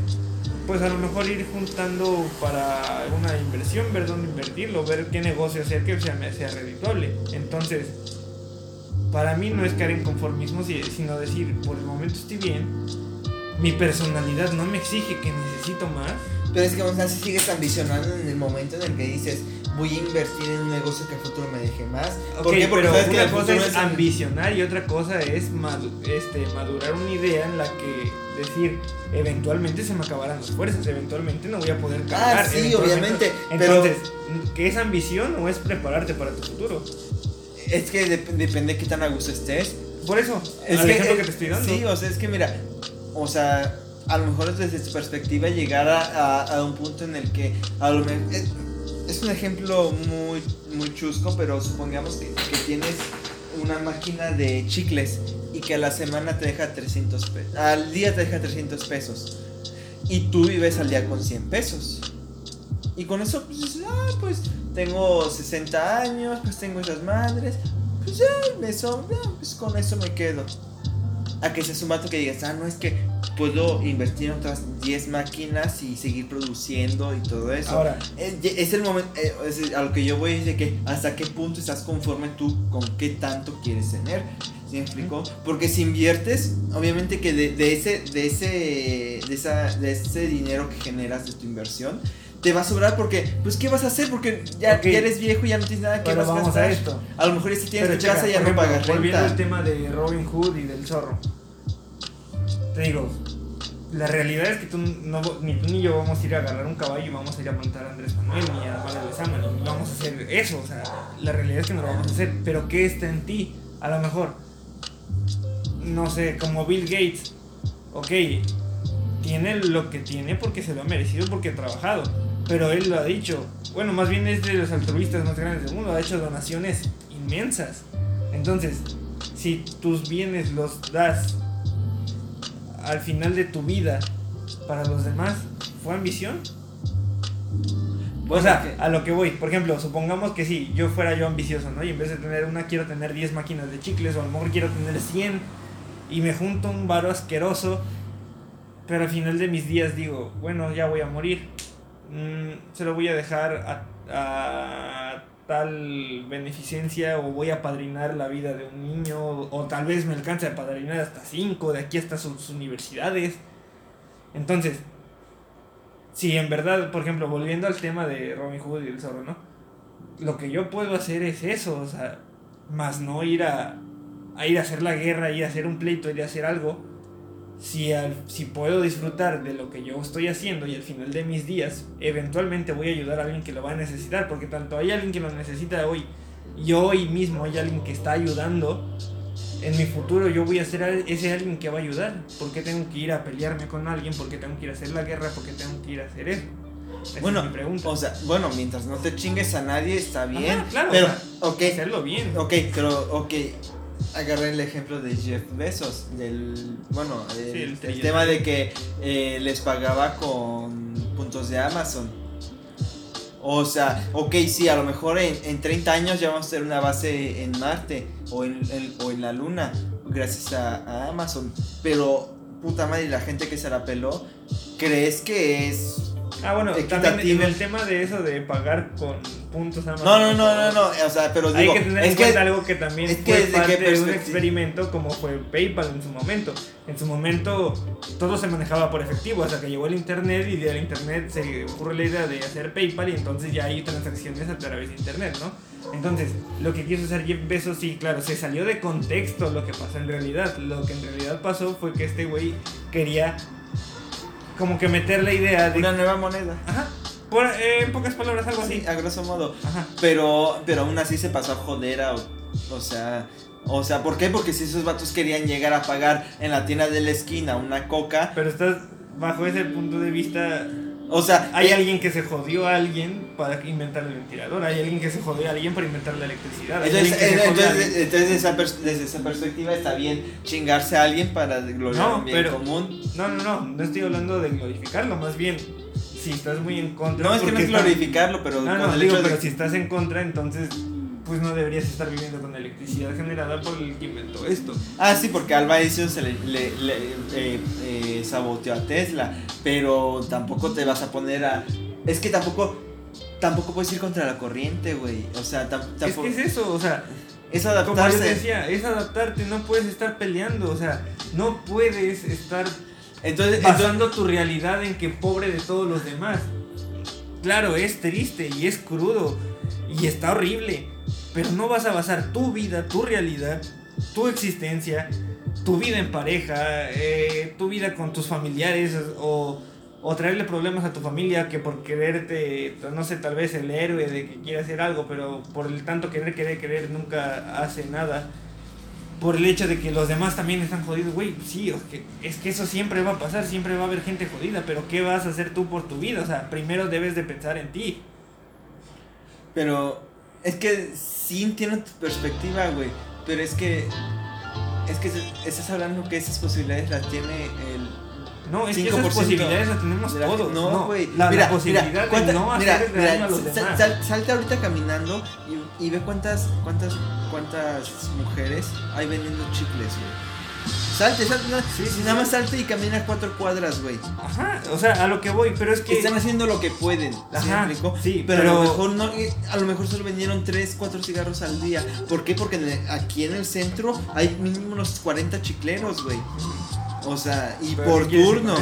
pues a lo mejor ir juntando para una inversión, ver dónde invertirlo, ver qué negocio hacer que sea, sea redituable. Entonces, para mí no es caer en conformismo, si- sino decir, por el momento estoy bien, mi personalidad no me exige que necesito más. Pero es que aún así sigues ambicionando en el momento en el que dices, voy a invertir en un negocio que a futuro me deje más. Ok, ¿Por qué? Porque pero sabes que una cosa es es ambicionar y otra cosa es madu- este, madurar una idea en la que decir, eventualmente se me acabarán las fuerzas, eventualmente no voy a poder cargar. Ah, sí, obviamente, pero- Entonces, ¿qué es ambición o es prepararte para tu futuro? Es que dep- depende de qué tan a gusto estés. Por eso, Es el que, ejemplo eh, que te estoy dando. Sí, o sea, es que mira, o sea, a lo mejor desde tu perspectiva llegar a, a- a un punto en el que a lo mejor es, un ejemplo muy muy chusco, pero supongamos que, tienes una máquina de chicles y que a la semana te deja 300 pesos, al día te deja 300 pesos y tú vives al día con 100 pesos. Y con eso, pues ah, pues tengo 60 años, pues tengo esas madres, pues ya me sobra, pues con eso me quedo. A que seas un vato que digas, ah, no, es que puedo invertir en otras 10 máquinas y seguir produciendo y todo eso. Ahora, Eh, es el momento, eh, es a lo que yo voy es de que hasta qué punto estás conforme tú con qué tanto quieres tener. ¿Sí me explico? Porque si inviertes, obviamente que de, de ese, de ese, de esa, de ese dinero que generas de tu inversión, te va a sobrar porque, pues, ¿qué vas a hacer? Porque ya, eres viejo y ya no tienes nada que vas a vamos gastar. a esto. A lo mejor ya si tienes Pero tu checa, casa ya no pagas Volviendo al renta. tema de Robin Hood y del zorro. Te digo, la realidad es que tú no, ni tú ni yo vamos a ir a agarrar un caballo y vamos a ir a montar a Andrés Manuel ni a Manuel Lezama, ni vamos a hacer eso. O sea, la realidad es que no lo vamos a hacer. Pero ¿qué está en ti? A lo mejor, no sé, como Bill Gates. Ok, tiene lo que tiene porque se lo ha merecido, porque ha trabajado. Pero él lo ha dicho. Bueno, más bien es de los altruistas más grandes del mundo. Ha hecho donaciones inmensas. Entonces, si tus bienes los das al final de tu vida para los demás, ¿fue ambición? O sea, que- a lo que voy, por ejemplo, supongamos que si yo fuera yo ambicioso, ¿no? Y en vez de tener una, quiero tener 10 máquinas de chicles, o a lo mejor quiero tener 100, y me junto un varo asqueroso, pero al final de mis días digo, bueno, ya voy a morir, mm, se lo voy a dejar a, a tal beneficencia, o voy a padrinar la vida de un niño, o tal vez me alcance a padrinar hasta 5, de aquí hasta sus universidades. Entonces, si en verdad, por ejemplo, volviendo al tema de Robin Hood y el zorro, ¿no? Lo que yo puedo hacer es eso, o sea, más no ir a, a ir a hacer la guerra, ir a hacer un pleito, ir a hacer algo. Si, al- si puedo disfrutar de lo que yo estoy haciendo y al final de mis días, eventualmente voy a ayudar a alguien que lo va a necesitar, porque tanto hay alguien que lo necesita hoy y hoy mismo hay alguien que está ayudando. En mi futuro yo voy a ser ese alguien que va a ayudar. ¿Por qué tengo que ir a pelearme con alguien? ¿Por qué tengo que ir a hacer la guerra? ¿Por qué tengo que ir a hacer eso? Esa Bueno. O sea, bueno, mientras no te chingues a nadie está bien. Ajá, claro, pero, o sea, ok, hacerlo bien. ok, pero, ok. Agarré el ejemplo de Jeff Bezos, del, bueno, el, Sí, el el tema de que eh, les pagaba con puntos de Amazon. O sea, ok, sí, a lo mejor en, en 30 años ya vamos a tener una base en Marte o en, en- o en la Luna, gracias a, a Amazon. Pero, puta madre, la gente que se la peló, ¿crees que es Ah, bueno, también en el tema de eso de pagar con puntos Amazon. No, no, no, no, no, o sea, pero Hay digo, que tener es en cuenta algo que también fue parte de un experimento como fue PayPal en su momento. En su momento todo se manejaba por efectivo hasta que llegó el internet y del internet se ocurre la idea de hacer PayPal y entonces ya hay transacciones a través de internet, ¿no? Entonces, lo que quiso hacer Jeff Bezos, sí, claro, se salió de contexto lo que pasó en realidad. Lo que en realidad pasó fue que este güey quería como que meter la idea de... una nueva moneda. Ajá, por, eh, en pocas palabras, algo así. Sí, a grosso modo. Ajá. Pero, pero aún así se pasó a joder a, o sea, o sea, ¿por qué? Porque si esos vatos querían llegar a pagar en la tienda de la esquina una coca, Pero estás bajo ese punto de vista. O sea, Hay eh, alguien que se jodió a alguien para inventar el ventilador. Hay alguien que se jodió a alguien para inventar la electricidad. Entonces, eh, esa desde esa perspectiva está bien chingarse a alguien para gloriar No, un bien pero- común. No, no, no. No estoy hablando de glorificarlo. Más bien, si estás muy en contra. No es que no es glorificarlo, pero No, no, digo, hecho de pero si estás en contra, entonces. Pues no deberías estar viviendo con electricidad generada por el que inventó esto. Ah, sí, porque Alba Edison se le, le- le, eh, eh, saboteó a Tesla, pero tampoco te vas a poner a... Es que tampoco... Tampoco puedes ir contra la corriente, güey. O sea, tam- Es tampoco... que es eso, o sea, es como yo adaptarse. decía, es adaptarte, no puedes estar peleando, o sea, no puedes estar Entonces, entonces, basando tu realidad en que pobre de todos los demás. Claro, es triste y es crudo y está horrible, pero no vas a basar tu vida, tu realidad, tu existencia, tu vida en pareja, eh, tu vida con tus familiares o, o traerle problemas a tu familia que por quererte, no sé, tal vez el héroe de que quiere hacer algo, pero por el tanto querer, querer, querer nunca hace nada por el hecho de que los demás también están jodidos, güey, sí, es que, es que eso siempre va a pasar, siempre va a haber gente jodida, pero ¿qué vas a hacer tú por tu vida? O sea, primero debes de pensar en ti. pero es que sí entiendo tu perspectiva, güey. Pero es que... Es que estás hablando que esas posibilidades las tiene el... No, es que 5% esas posibilidades las tenemos la- todos. No, güey. La, la Mira, posibilidad mira, de cuánta- no mira, hacer mira, a los sal- demás. sal- salte ahorita caminando y, y ve cuántas, cuántas, cuántas mujeres hay vendiendo chicles, güey. Salte, salte, Sí, sí, nada sí. más salte y camina cuatro cuadras, güey. Ajá, o sea, a lo que voy, pero es que. Están haciendo lo que pueden, ¿sí Ajá, explico? sí, pero, a pero- lo mejor no, eh, a lo mejor solo vendieron 3, 4 cigarros al día. ¿Por qué? Porque en el- aquí en el centro hay mínimo unos 40 chicleros, güey. O sea, y ¿Pero por turno.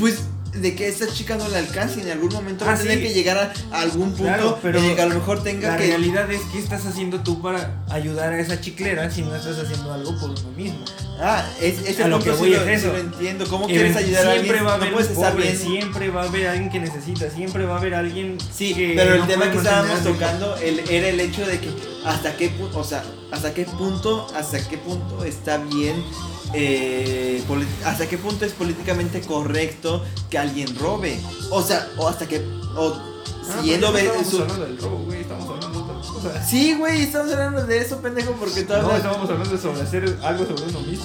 Pues de que esta chica no le alcance y en algún momento va Ah, a tener sí. que llegar a, a algún punto Claro, pero que a lo mejor tenga La que realidad es que estás haciendo tú para ayudar a esa chiclera si no estás haciendo algo por uno mismo. Ah, es, A lo que voy es eso. lo entiendo. ¿Cómo quieres ayudar a alguien? va a haber no puedes estar pobre, bien. siempre va a haber alguien que necesita, siempre va a haber alguien Sí, que pero el no tema que estábamos tocando el- era el hecho de que hasta qué punto, o sea, hasta qué punto, hasta qué punto está bien, eh, hasta qué punto es políticamente correcto que alguien robe, o sea, o hasta qué, o Ah, pero ve- no estamos su- hablando del robo, güey, estamos hablando de otra cosa. Sí, güey, estamos hablando de eso, pendejo, porque tú No, estamos hablando sobre hacer algo sobre uno mismo.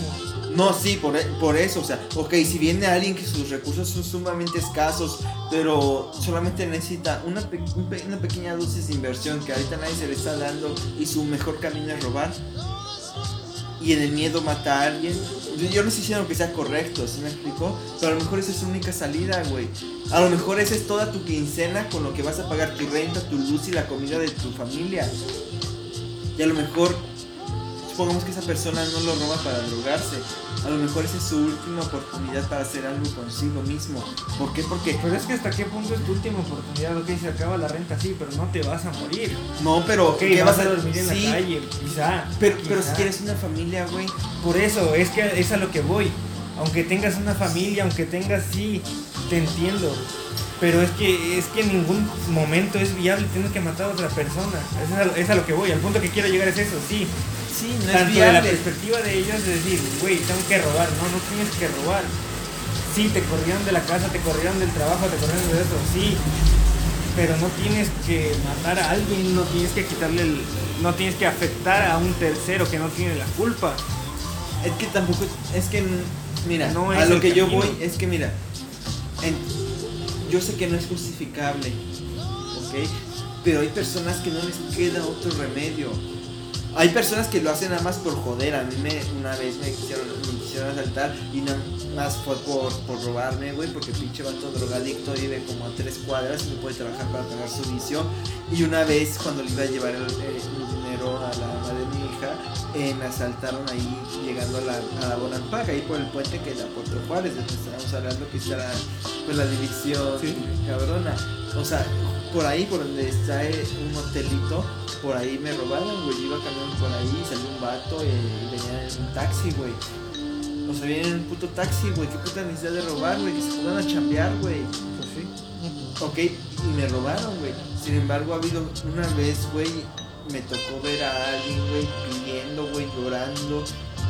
No, sí, por, e- por eso, o sea, ok, si viene alguien que sus recursos son sumamente escasos, pero solamente necesita una, pe- un pe- una pequeña dosis de inversión que ahorita nadie se le está dando y su mejor camino es robar. Y en el miedo mata a alguien. Yo, yo no estoy diciendo que sea correcto, ¿sí me explicó? Pero a lo mejor esa es su única salida, güey. A lo mejor esa es toda tu quincena con lo que vas a pagar tu renta, tu luz y la comida de tu familia. Y a lo mejor, supongamos que esa persona no lo roba para drogarse. A lo mejor esa es su última oportunidad para hacer algo consigo mismo. ¿Por qué? Porque Pero es que hasta qué punto es tu última oportunidad, ok, se acaba la renta, sí, pero no te vas a morir. no, pero ¿qué vas a dormir en Sí, la calle, quizá. Pero, pero si quieres una familia, güey. Por eso, es que es a lo que voy. Aunque tengas una familia, aunque tengas, sí, te entiendo. Pero es que, es que en ningún momento es viable tener que matar a otra persona. Es a, es a lo que voy. Al punto que quiero llegar es eso, sí. Sí, no es Tanto de la viable. perspectiva de ellos de decir, güey, tengo que robar. No, no tienes que robar. Sí, te corrieron de la casa, te corrieron del trabajo, te corrieron de eso, sí. Pero no tienes que matar a alguien, no tienes que quitarle el... No tienes que afectar a un tercero que no tiene la culpa. Es que tampoco, es que, mira, No a lo que yo voy es que, mira, en- yo sé que no es justificable, ¿ok? Pero hay personas que no les queda otro remedio. Hay personas que lo hacen nada más por joder. A mí me, una vez me quisieron, me quisieron asaltar y nada más fue por, por robarme, güey, porque pinche vato drogadicto vive como a tres cuadras y no puede trabajar para pagar su vicio. Y una vez cuando le iba a llevar el, el- el dinero a la mamá de mi hija, eh, me asaltaron ahí llegando a la, a la Bonampak, ahí por el puente que da Puerto Juárez, de donde estábamos hablando que está la, pues, la división Sí. cabrona. O sea, por ahí, por donde está eh, un hotelito, por ahí me robaron, güey. Iba caminando por ahí, salió un vato eh, y venía en un taxi, güey. O sea, viene en un puto taxi, güey. Qué puta necesidad de robar, güey. Que se pongan a chambear, güey. Pues sí. Ok, y me robaron, güey. Sin embargo, ha habido una vez, güey, me tocó ver a alguien, güey, pidiendo, güey, llorando,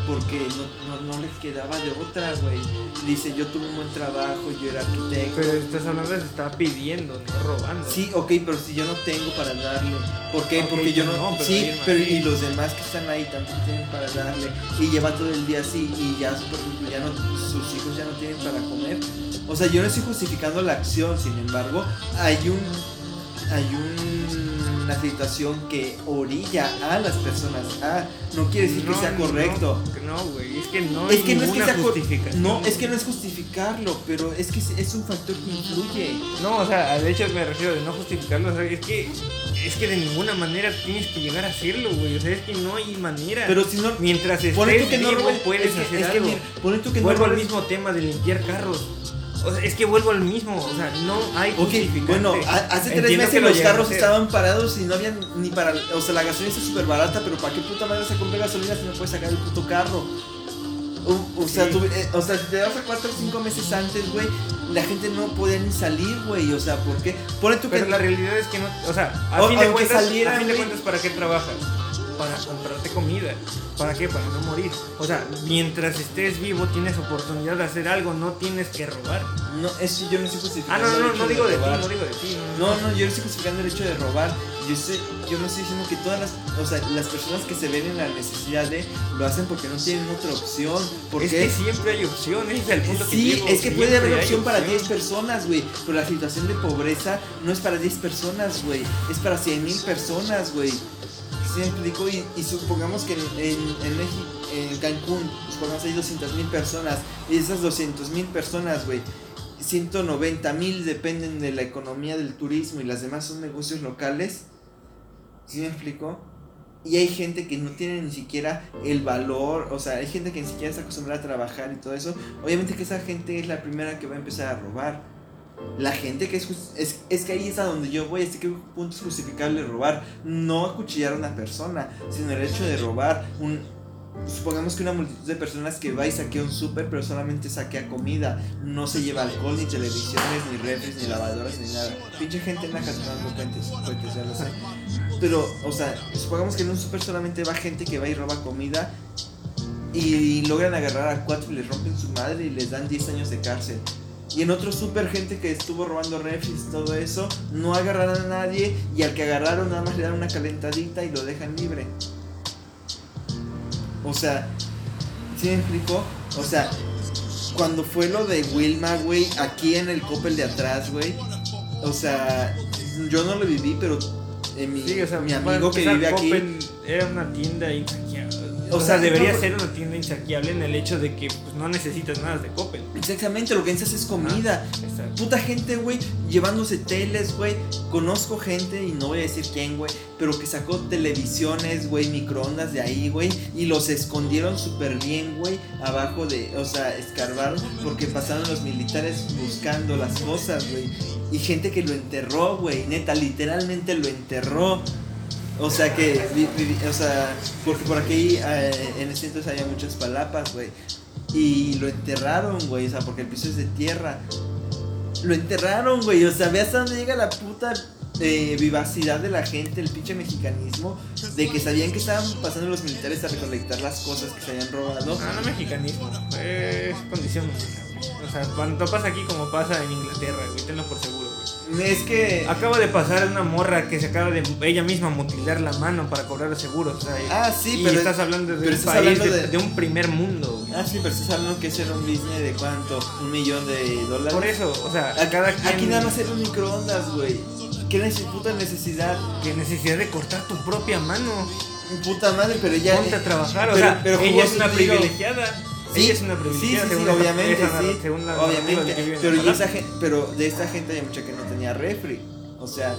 porque no, no, no les quedaba de otra, güey. Dice, yo tuve un buen trabajo, yo era arquitecto. Pero estás hablando se está pidiendo, no robando. Sí, ok, pero si yo no tengo para darle. ¿Por qué? Porque yo no. no, pero sí, pero y los demás que están ahí tampoco tienen para darle. Y lleva todo el día así y ya, por ejemplo, ya no, sus hijos ya no tienen para comer. O sea, yo no estoy justificando la acción, sin embargo, hay un. Hay un- una situación que orilla a las personas a. No quiere decir que No, sea no, correcto. No, güey, es que no Es hay que no es que sea justificación. No, es que no es justificarlo, pero es que es- es un factor que influye. No, o sea, al hecho me refiero de no justificarlo, o sea, es que es que de ninguna manera tienes que llegar a hacerlo, güey, o sea, es que no hay manera. Pero si no, mientras estés que no puedes es que, hacer es que algo. que no vuelvo al mismo tema de limpiar carros. O sea, es que vuelvo al mismo, o sea, no hay Ok, justificante. bueno, hace tres Entiendo meses lo los carros estaban parados y no habían ni para. O sea, la gasolina está súper barata, pero ¿para qué puta madre se compra gasolina si no puedes sacar el puto carro? O, o sea, Sí. tú- eh, o sea, si te vas a cuatro o cinco meses antes, güey, la gente no podía ni salir, güey. O sea, ¿por qué? Pone que. Pero la realidad es que no, o sea, a O- fin de aunque cuentas, salieran, a fin de güey. cuentas, ¿para qué trabajas? Para comprarte comida. ¿Para qué? Para no morir. O sea, mientras estés vivo tienes oportunidad de hacer algo, no tienes que robar. No, es que yo no estoy Ah, justificando. no, no, no, hecho no digo de ti, no digo de ti. No, no, yo no estoy justificando el hecho de robar. Yo, sé, yo no estoy diciendo que todas las, o sea, las personas que se ven en la necesidad de lo hacen porque no tienen otra opción. Porque Es que siempre hay opciones, es el punto que Sí, es que puede haber opción para opción. 10 personas, güey. Pero la situación de pobreza no es para 10 personas, güey. Es para 100 mil personas, güey. ¿Sí me explico? Y, supongamos que en, en, México, en Cancún, supongamos hay 200 mil personas. Y esas 200 mil personas, güey, 190 mil dependen de la economía del turismo y las demás son negocios locales. ¿Sí me explico? Y hay gente que no tiene ni siquiera el valor, o sea, hay gente que ni siquiera está acostumbrada a trabajar y todo eso. Obviamente que esa gente es la primera que va a empezar a robar. La gente que es, es, es que ahí es a donde yo voy, así que punto es justificable robar. No acuchillar a una persona, sino el hecho de robar un... Supongamos que una multitud de personas que va y saquea un súper, pero solamente saquea comida. No se lleva alcohol, ni televisiones, ni refres, ni lavadoras, ni nada. Pinche gente en la tomando puentes, puentes, ya lo sé. Pero, o sea, supongamos que en un súper solamente va gente que va y roba comida y logran agarrar a cuatro y les rompen su madre y les dan 10 años de cárcel. Y en otro súper gente que estuvo robando refis, todo eso, no agarraron a nadie y al que agarraron nada más le dan una calentadita y lo dejan libre. O sea, ¿sí me explico? O sea, cuando fue lo de Wilma, güey, aquí en el Coppel de atrás, güey. O sea, yo no lo viví, pero eh, mi, Sí, o sea, mi para amigo que vive aquí. Era una tienda insaqueable. O sea, debería ser una tienda insaqueable en el hecho de que pues, no necesitas nada de Coppel. Exactamente, lo que necesitas es comida. Exacto. Puta gente, güey, llevándose teles, güey. Conozco gente, y no voy a decir quién, güey, pero que sacó televisiones, güey, microondas de ahí, güey, y los escondieron súper bien, güey, abajo de, o sea, escarbaron, porque pasaron los militares buscando las cosas, güey. Y gente que lo enterró, güey, neta, literalmente lo enterró. O sea que, o sea, porque por aquí eh, en ese entonces había muchas palapas, güey. Y lo enterraron, güey, o sea, porque el piso es de tierra. Lo enterraron, güey, o sea, ve hasta dónde llega la puta eh, vivacidad de la gente, el pinche mexicanismo, de que sabían que estaban pasando los militares a recolectar las cosas que se habían robado. Ah, no mexicanismo, es condición sea, cuando pasa aquí como pasa en Inglaterra, güey, tenlo por seguro, güey. Es que... Acaba de pasar una morra que se acaba de ella misma mutilar la mano para cobrar seguros. O sea, Ah, sí, y pero- estás hablando de un país de, de- de un primer mundo, güey. Ah, sí, pero estás hablando que ese era un business de cuánto, un millón de dólares. Por eso, o sea, A- cada quien Aquí nada más era un microondas, güey. ¿Qué puta necesidad? que necesidad de cortar tu propia mano. Puta madre, pero ya. Ponte a trabajar, o pero- sea, pero ella es una privilegiada. Sí, ella es una Sí, sí, privilegiada. sí, según la- obviamente, sí. según la narrativa obviamente. que Pero, y Ojalá. esa gen- pero de esta gente hay mucha que no tenía refri. O sea,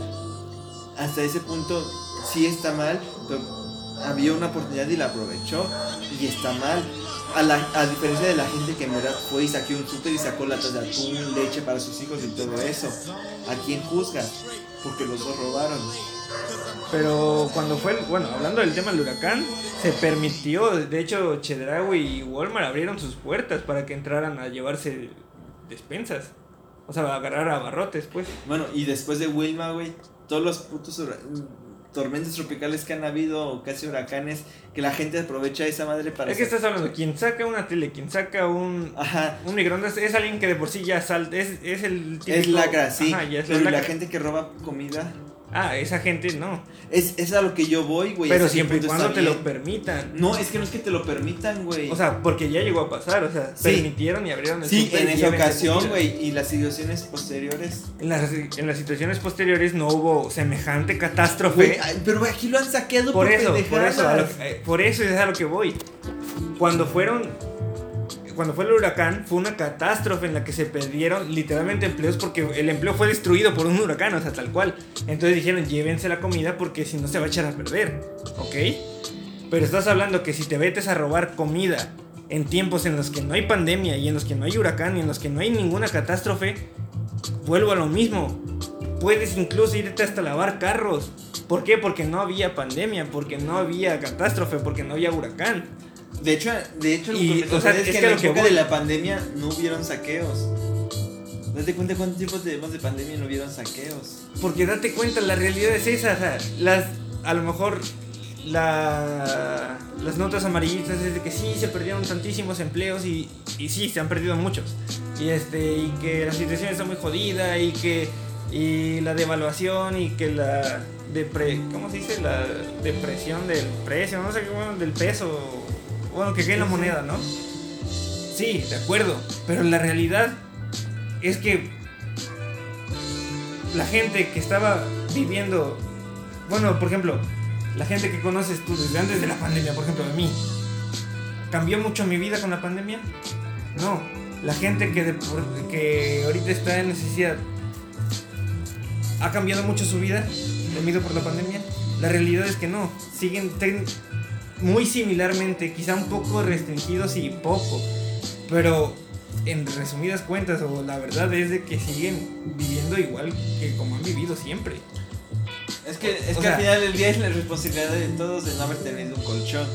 hasta ese punto sí está mal, pero había una oportunidad y la aprovechó. Y está mal. A, la, a diferencia de la gente que en verdad fue y un súper y sacó latas de atún, leche para sus hijos y todo eso. ¿A quién juzgas? Porque los dos robaron. Pero cuando fue, el- bueno, hablando del tema del huracán, se permitió, de hecho, Chedraui y Walmart abrieron sus puertas para que entraran a llevarse despensas. O sea, a agarrar abarrotes, pues. Bueno, y después de Wilma, güey, todos los putos tormentas tropicales que han habido, casi huracanes, que la gente aprovecha esa madre para... Es que estás hablando, quien saca una tele, quien saca un, Ajá, un microondas, es alguien que de por sí ya salta, es, es el es típico- lacra, sí, Ajá, ya es pero ¿y la lacra. gente que roba comida, Ah, esa gente no. es, es a lo que yo voy, güey. Pero siempre y cuando te lo permitan. No, es que no es que te lo permitan, güey. O sea, porque ya llegó a pasar, o sea, Sí. permitieron y abrieron el sí, en esa ocasión, güey, y las situaciones posteriores. En las, en las situaciones posteriores no hubo semejante catástrofe. ay, pero aquí lo han saqueado por por, eso, por eso, lo eh, por eso es a lo que voy. Cuando fueron, cuando fue el huracán, fue una catástrofe en la que se perdieron literalmente empleos porque el empleo fue destruido por un huracán, o sea, tal cual. Entonces dijeron, llévense la comida porque si no se va a echar a perder, ¿ok? Pero estás hablando que si te metes a robar comida en tiempos en los que no hay pandemia y en los que no hay huracán y en los que no hay ninguna catástrofe, vuelvo a lo mismo. Puedes incluso irte hasta lavar carros. ¿Por qué? Porque no había pandemia, porque no había catástrofe, porque no había huracán. De hecho, de hecho, Y, lo que me o sea, es que en la época de la pandemia no hubieron saqueos. Date cuenta cuánto tiempo tenemos de pandemia y no hubieron saqueos. Porque date cuenta, la realidad es esa. o sea, las, a lo mejor la, las notas amarillistas es de que sí, se perdieron tantísimos empleos y, y sí, se han perdido muchos. Y, este, y que la situación está muy jodida y que y la devaluación y que la depre, ¿cómo se dice? La depresión del precio, no sé qué, bueno, del peso, bueno, que cae la moneda, ¿no? Sí, de acuerdo, pero la realidad es que la gente que estaba viviendo, bueno, por ejemplo, la gente que conoces tú desde antes de la pandemia, por ejemplo, de mí, ¿cambió mucho mi vida con la pandemia? No. La gente que, de que ahorita está en necesidad, ¿ha cambiado mucho su vida debido por la pandemia? La realidad es que no. Siguen tec- muy similarmente, quizá un poco restringidos y poco. Pero en resumidas cuentas, o la verdad es de que siguen viviendo igual que como han vivido siempre. Es que, es O que sea- al final del día es la responsabilidad de todos de no haber tenido un colchón.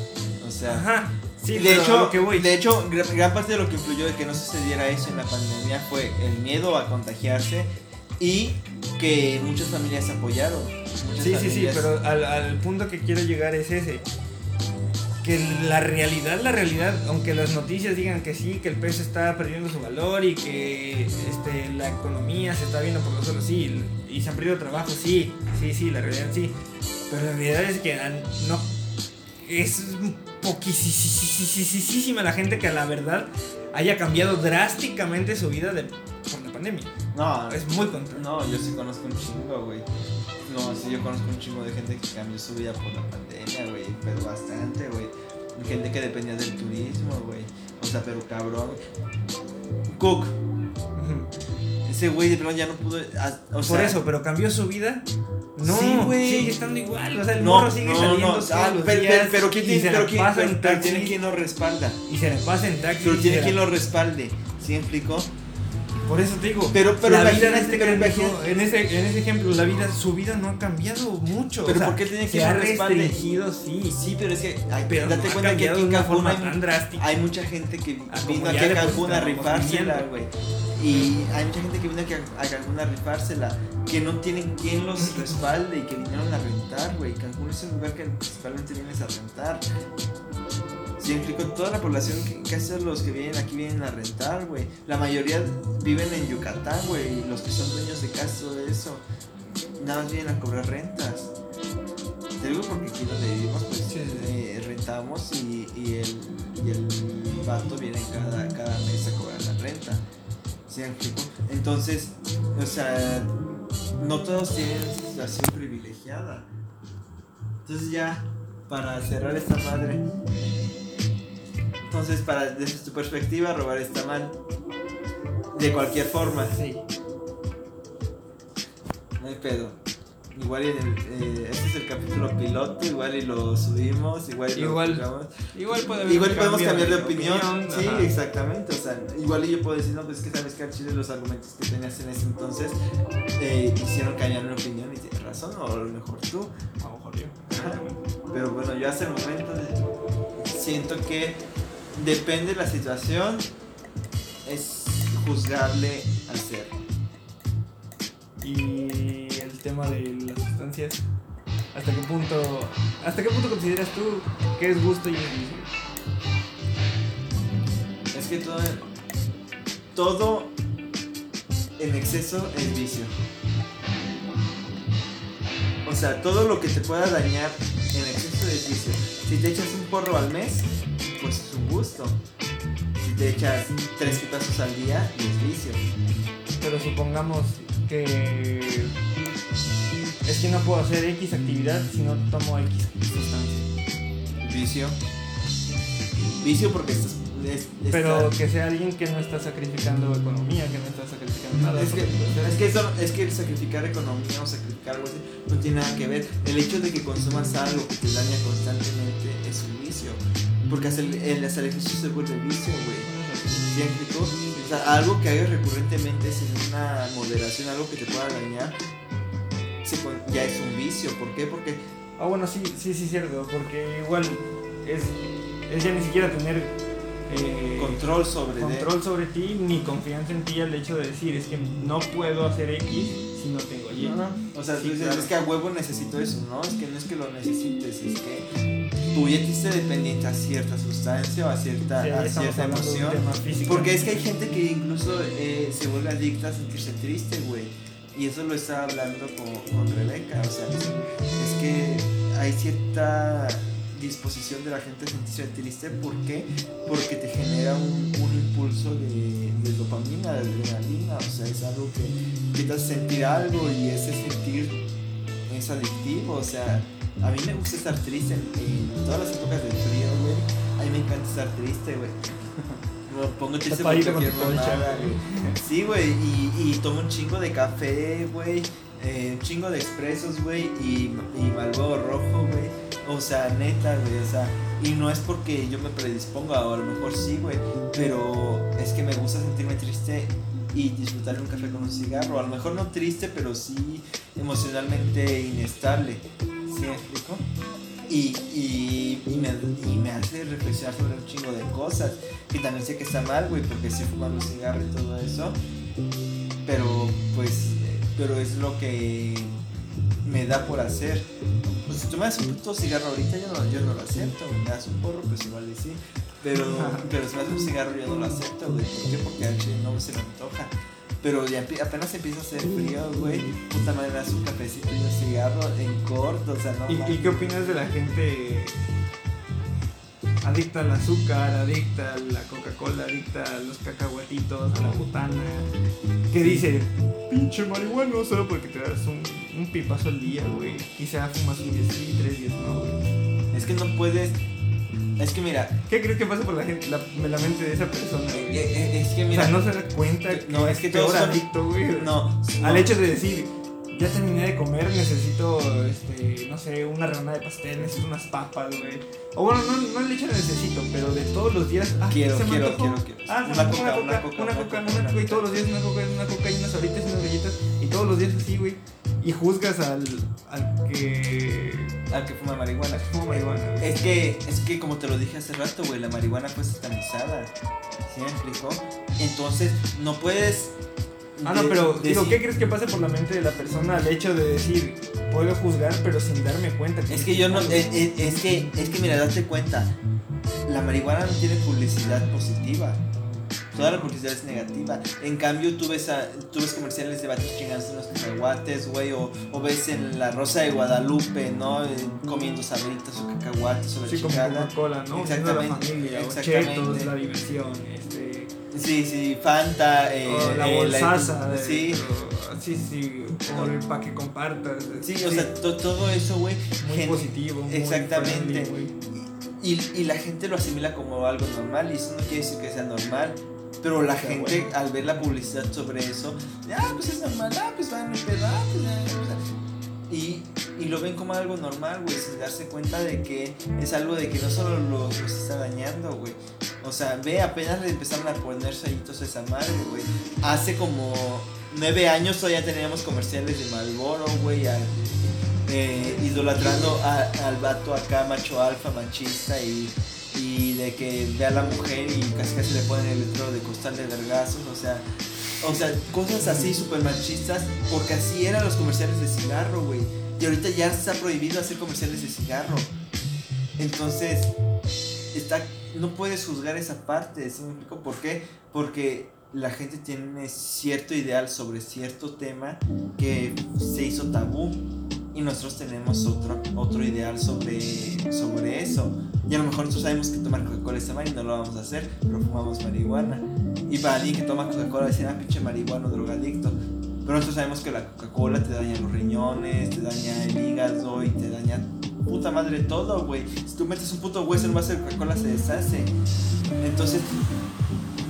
O sea, Ajá. Sí, de hecho, lo que voy. de hecho, gran, gran parte de lo que influyó de que no sucediera eso en la pandemia fue el miedo a contagiarse y que muchas familias apoyaron. Muchas Sí, sí, sí, familias- pero al, al punto que quiero llegar es ese. Que la realidad, la realidad, aunque las noticias digan que sí, que el peso está perdiendo su valor y que este, la economía se está viendo por los suelos, sí, y se han perdido trabajo, sí, sí, sí, la realidad sí. Pero la realidad es que ah, no. Es poquísima la gente que a la verdad haya cambiado drásticamente su vida de, por la pandemia. No, Es muy contra. no, yo sí conozco un chingo, güey. No, sí, yo conozco un chingo de gente que cambió su vida por la pandemia, güey. Pero bastante, güey. Gente que dependía del turismo, güey. O sea, pero cabrón. Cook, ese güey de plano ya no pudo. ah, O Por sea, eso, pero cambió su vida. No, Sí, güey. sigue estando igual. O sea, el No, morro sigue no, saliendo no. Ah, pero, días pero, ¿quién tiene, pero quién, pero- pero tiene quien lo respalda? y se la pasa en taxi. Pero tiene quien la- lo respalde. ¿Sí me explicó? Por eso te digo. Pero- pero la vida en este, pero en ese en ese ejemplo, la vida, su vida no ha cambiado mucho. Pero o sea, ¿por qué tiene se quien ha lo respalde? restringido, sí. Sí, pero es que. ay, Pero date no cuenta que aquí en Cancún hay, tan drástica. hay mucha gente que Ah, vino aquí a Cancún a rifársela, güey. Y hay mucha gente que vino aquí a, a Cancún a rifársela, que no tienen quien los respalde y que vinieron a rentar, güey. Cancún es un lugar que principalmente vienes a rentar. Sí, explico, toda la población, casi los que vienen aquí vienen a rentar, güey. La mayoría viven en Yucatán, güey. y Los que son dueños de casa, todo eso, nada más vienen a cobrar rentas. Te digo porque aquí donde vivimos, pues Sí, eh, rentamos y, y el, y el vato viene cada, cada mes a cobrar la renta. ¿Sí explico? Entonces, o sea, no todos tienen situación privilegiada. Entonces ya, para cerrar esta madre. Entonces, para, desde tu perspectiva, robar está mal. De cualquier forma. Sí. No hay pedo. Igual y en el, eh, este es el capítulo piloto, igual y lo subimos, igual y lo Igual. publicamos. Igual puede haber Igual podemos cambiar de opinión. sí, ajá. exactamente. O sea, igual y yo puedo decir, no, pues que sabes que al chile los argumentos que tenías en ese entonces eh, hicieron cambiar mi opinión y tienes razón, o a lo mejor tú. A lo mejor yo. Pero bueno, yo hasta el momento siento que depende de la situación, es juzgable hacer. Y el tema de las sustancias. ¿Hasta qué punto, hasta qué punto consideras tú que es gusto y es vicio? Es que todo, todo en exceso es vicio. O sea, todo lo que te pueda dañar en exceso es vicio. Si te echas un porro al mes, pues es un gusto. Si te echas tres pitazos al día, es vicio. Pero supongamos que es que no puedo hacer X actividad si no tomo X sustancia. Vicio. Vicio porque estás... es- Pero que sea alguien que no está sacrificando economía, que no está sacrificando nada. Es que, es, que eso, es que el sacrificar economía o sacrificar algo así no tiene nada que ver. El hecho de que consumas algo que te daña constantemente es un vicio. Porque hasta el, el ejercicio se vuelve vicio, güey. O sea, algo que hagas recurrentemente sin una moderación, algo que te pueda dañar, ya es un vicio. ¿Por qué? Porque Ah, bueno, sí, sí, sí, cierto, porque igual es, es ya ni siquiera tener eh, control sobre de- control sobre ti ni confianza en ti al hecho de decir es que no puedo hacer X si no tengo Y. Ajá. O sea, Sí, tú dices, claro. es que a huevo necesito eso, ¿no? Es que no es que lo necesites, es que tú ya te dependiente a cierta sustancia o a cierta, Sí, a cierta emoción. Porque es que hay gente que incluso eh, se vuelve adicta a sentirse triste, güey. Y eso lo estaba hablando con, con Rebeca. O sea, es que hay cierta disposición de la gente a sentirse triste. ¿Por qué? Porque te genera un, un impulso de, de dopamina, de adrenalina. O sea, es algo que, hace sentir algo y ese sentir es adictivo. O sea, a mí me gusta estar triste en, en todas las épocas del frío, güey. A mí me encanta estar triste, güey. Me pongo triste por cualquier güey. güey. Sí, güey, y, y tomo un chingo de café, güey. eh, un chingo de expresos, güey. Y, y Malboro rojo, güey. O sea, neta, güey. O sea, y no es porque yo me predisponga, o a lo mejor sí, güey. Pero es que me gusta sentirme triste y disfrutar un café con un cigarro. A lo mejor no triste, pero sí emocionalmente inestable. ¿Sí me explico? Y, y, me, hace reflexionar sobre un chingo de cosas. Que también sé que está mal, güey, porque estoy fumando cigarro y todo eso. Pero, pues, pero es lo que me da por hacer. Pues si tú me das un puto cigarro ahorita, yo no, yo no lo acepto. Me das un porro, pues igual y sí. Pero, pero si me das un cigarro, yo no lo acepto, güey. ¿Por qué? Porque al chile no se me antoja. Pero ya apenas empieza a hacer frío, güey. Puta madre, me das un cafecito y un cigarro en corto, o sea, no ¿Y. ¿Y qué opinas de la gente adicta al azúcar, adicta a la Coca-Cola, adicta a los cacahuatitos, a la botana? Que dice, pinche marihuana, solo porque te das un, un pipazo al día, güey. Quizá fumas un 10 sí, tres días no, güey. Es que no puedes. Es que mira, ¿Qué crees que pasa por la, gente, la, la mente de esa persona, eh, güey? eh, es que O mira. sea, no se da cuenta que- no, es que peor son- adicto, güey. No, Al no. hecho de decir, ya terminé de comer, necesito, este, no sé, una rebanada de pastel, necesito unas papas, güey. O bueno, no, no hecho de necesito, pero de todos los días. Ah, Quiero, se me quiero, quiero, quiero. Ah, Una se me coca, una coca, una una coca, coca, una, una güey, coca. todos los días una coca, una coca y unas horitas y unas galletas. Y todos los días así, güey. Y juzgas al, al que. Al que fuma marihuana. que fuma marihuana. Es que, es que como te lo dije hace rato, güey, la marihuana fue satanizada. ¿Sí me explicó? Entonces, no puedes. Ah, no, de- pero decir- digo, ¿qué crees que pase por la mente de la persona al hecho de decir, puedo juzgar, pero sin darme cuenta? Es que yo no. Es, es- es que, es que, mira, date cuenta. La marihuana no tiene publicidad positiva. Toda la publicidad es negativa. En cambio, tú ves, a, tú ves comerciales de vatos chingándose unos cacahuates, güey, o, o ves en La Rosa de Guadalupe, ¿no? Eh, comiendo sabritas o cacahuates o la Sí, como chingada. Coca-Cola, ¿no? Exactamente, la familia, exactamente. chetos, la diversión, este... Sí, sí, Fanta, eh, o la eh, bolsaza, de- sí, pero- sí, sí, o el para que compartas. sí, o sea, to- todo eso, güey. muy gen- positivo. muy exactamente. friendly. Y, y la gente lo asimila como algo normal y eso no quiere decir que sea normal. Pero la Está gente bueno. al ver la publicidad sobre eso, ah, pues es normal, ah, pues van a ah, pues, ah, pues, ah". y, y lo ven como algo normal, güey, sin darse cuenta de que es algo de que no solo los, los está dañando, güey. O sea, ve, apenas le empezaron a poner sellitos a esa madre, güey. Hace como nueve años todavía teníamos comerciales de Malboro, güey, eh, idolatrando a- al vato acá, macho alfa, machista y, y de que ve a la mujer y casi casi le ponen el letrero de costal de vergazos, o sea, o sea, cosas así súper machistas, porque así eran los comerciales de cigarro, güey. Y ahorita ya está prohibido hacer comerciales de cigarro. Entonces, está, no puedes juzgar esa parte, ¿sí me explico? ¿Por qué? Porque la gente tiene cierto ideal sobre cierto tema que se hizo tabú y nosotros tenemos otro, otro ideal sobre, sobre eso. Y a lo mejor nosotros sabemos que tomar Coca-Cola está mal y no lo vamos a hacer, pero fumamos marihuana. Y para alguien que toma Coca-Cola dicen, ah, pinche marihuano, drogadicto. Pero nosotros sabemos que la Coca-Cola te daña los riñones, te daña el hígado y te daña puta madre todo, güey. Si tú metes un puto hueso en un vaso de Coca-Cola se deshace. Entonces,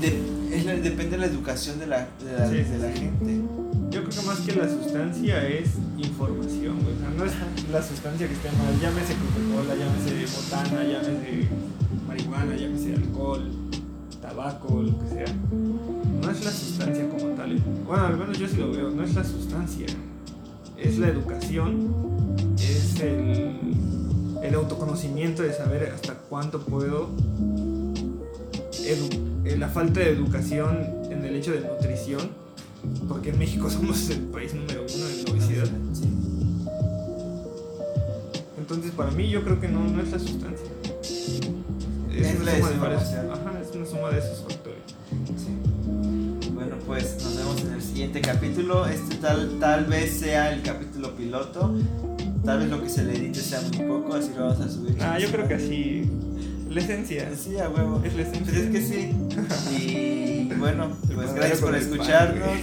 de- es la- depende de la educación de la, de la, Sí, de la gente. Yo creo que más que la sustancia es información, güey. O sea, no es la sustancia que esté mal. Llámese Coca-Cola, llámese botana, llámese marihuana, llámese alcohol, tabaco, lo que sea. No es la sustancia como tal. Bueno, al menos yo sí lo veo. No es la sustancia. Es la educación. Es el, el autoconocimiento de saber hasta cuánto puedo. edu- eh, la falta de educación en el hecho de nutrición porque en México somos el país número uno en obesidad. Sí. Entonces, para mí, yo creo que no, no es la sustancia. Es, Es una suma de varios. Ajá, es una suma de esos factores. Sí. Bueno, pues nos vemos en el siguiente capítulo. Este tal, tal vez sea el capítulo piloto. Tal vez lo que se le edite sea muy poco, así lo vamos a subir. Ah, yo creo que así. La esencia. Sí, a huevo. Es la esencia. Pues es que sí. Y bueno, pues gracias por escucharnos.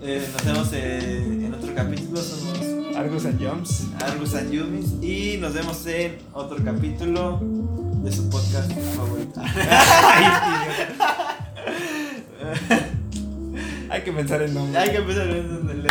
Eh, nos vemos eh, en otro capítulo. Somos Argus and Jumps. Argus and Yumis. Y nos vemos en otro capítulo de su podcast favorito. Hay que pensar en nombre. Hay que empezar en. Bye.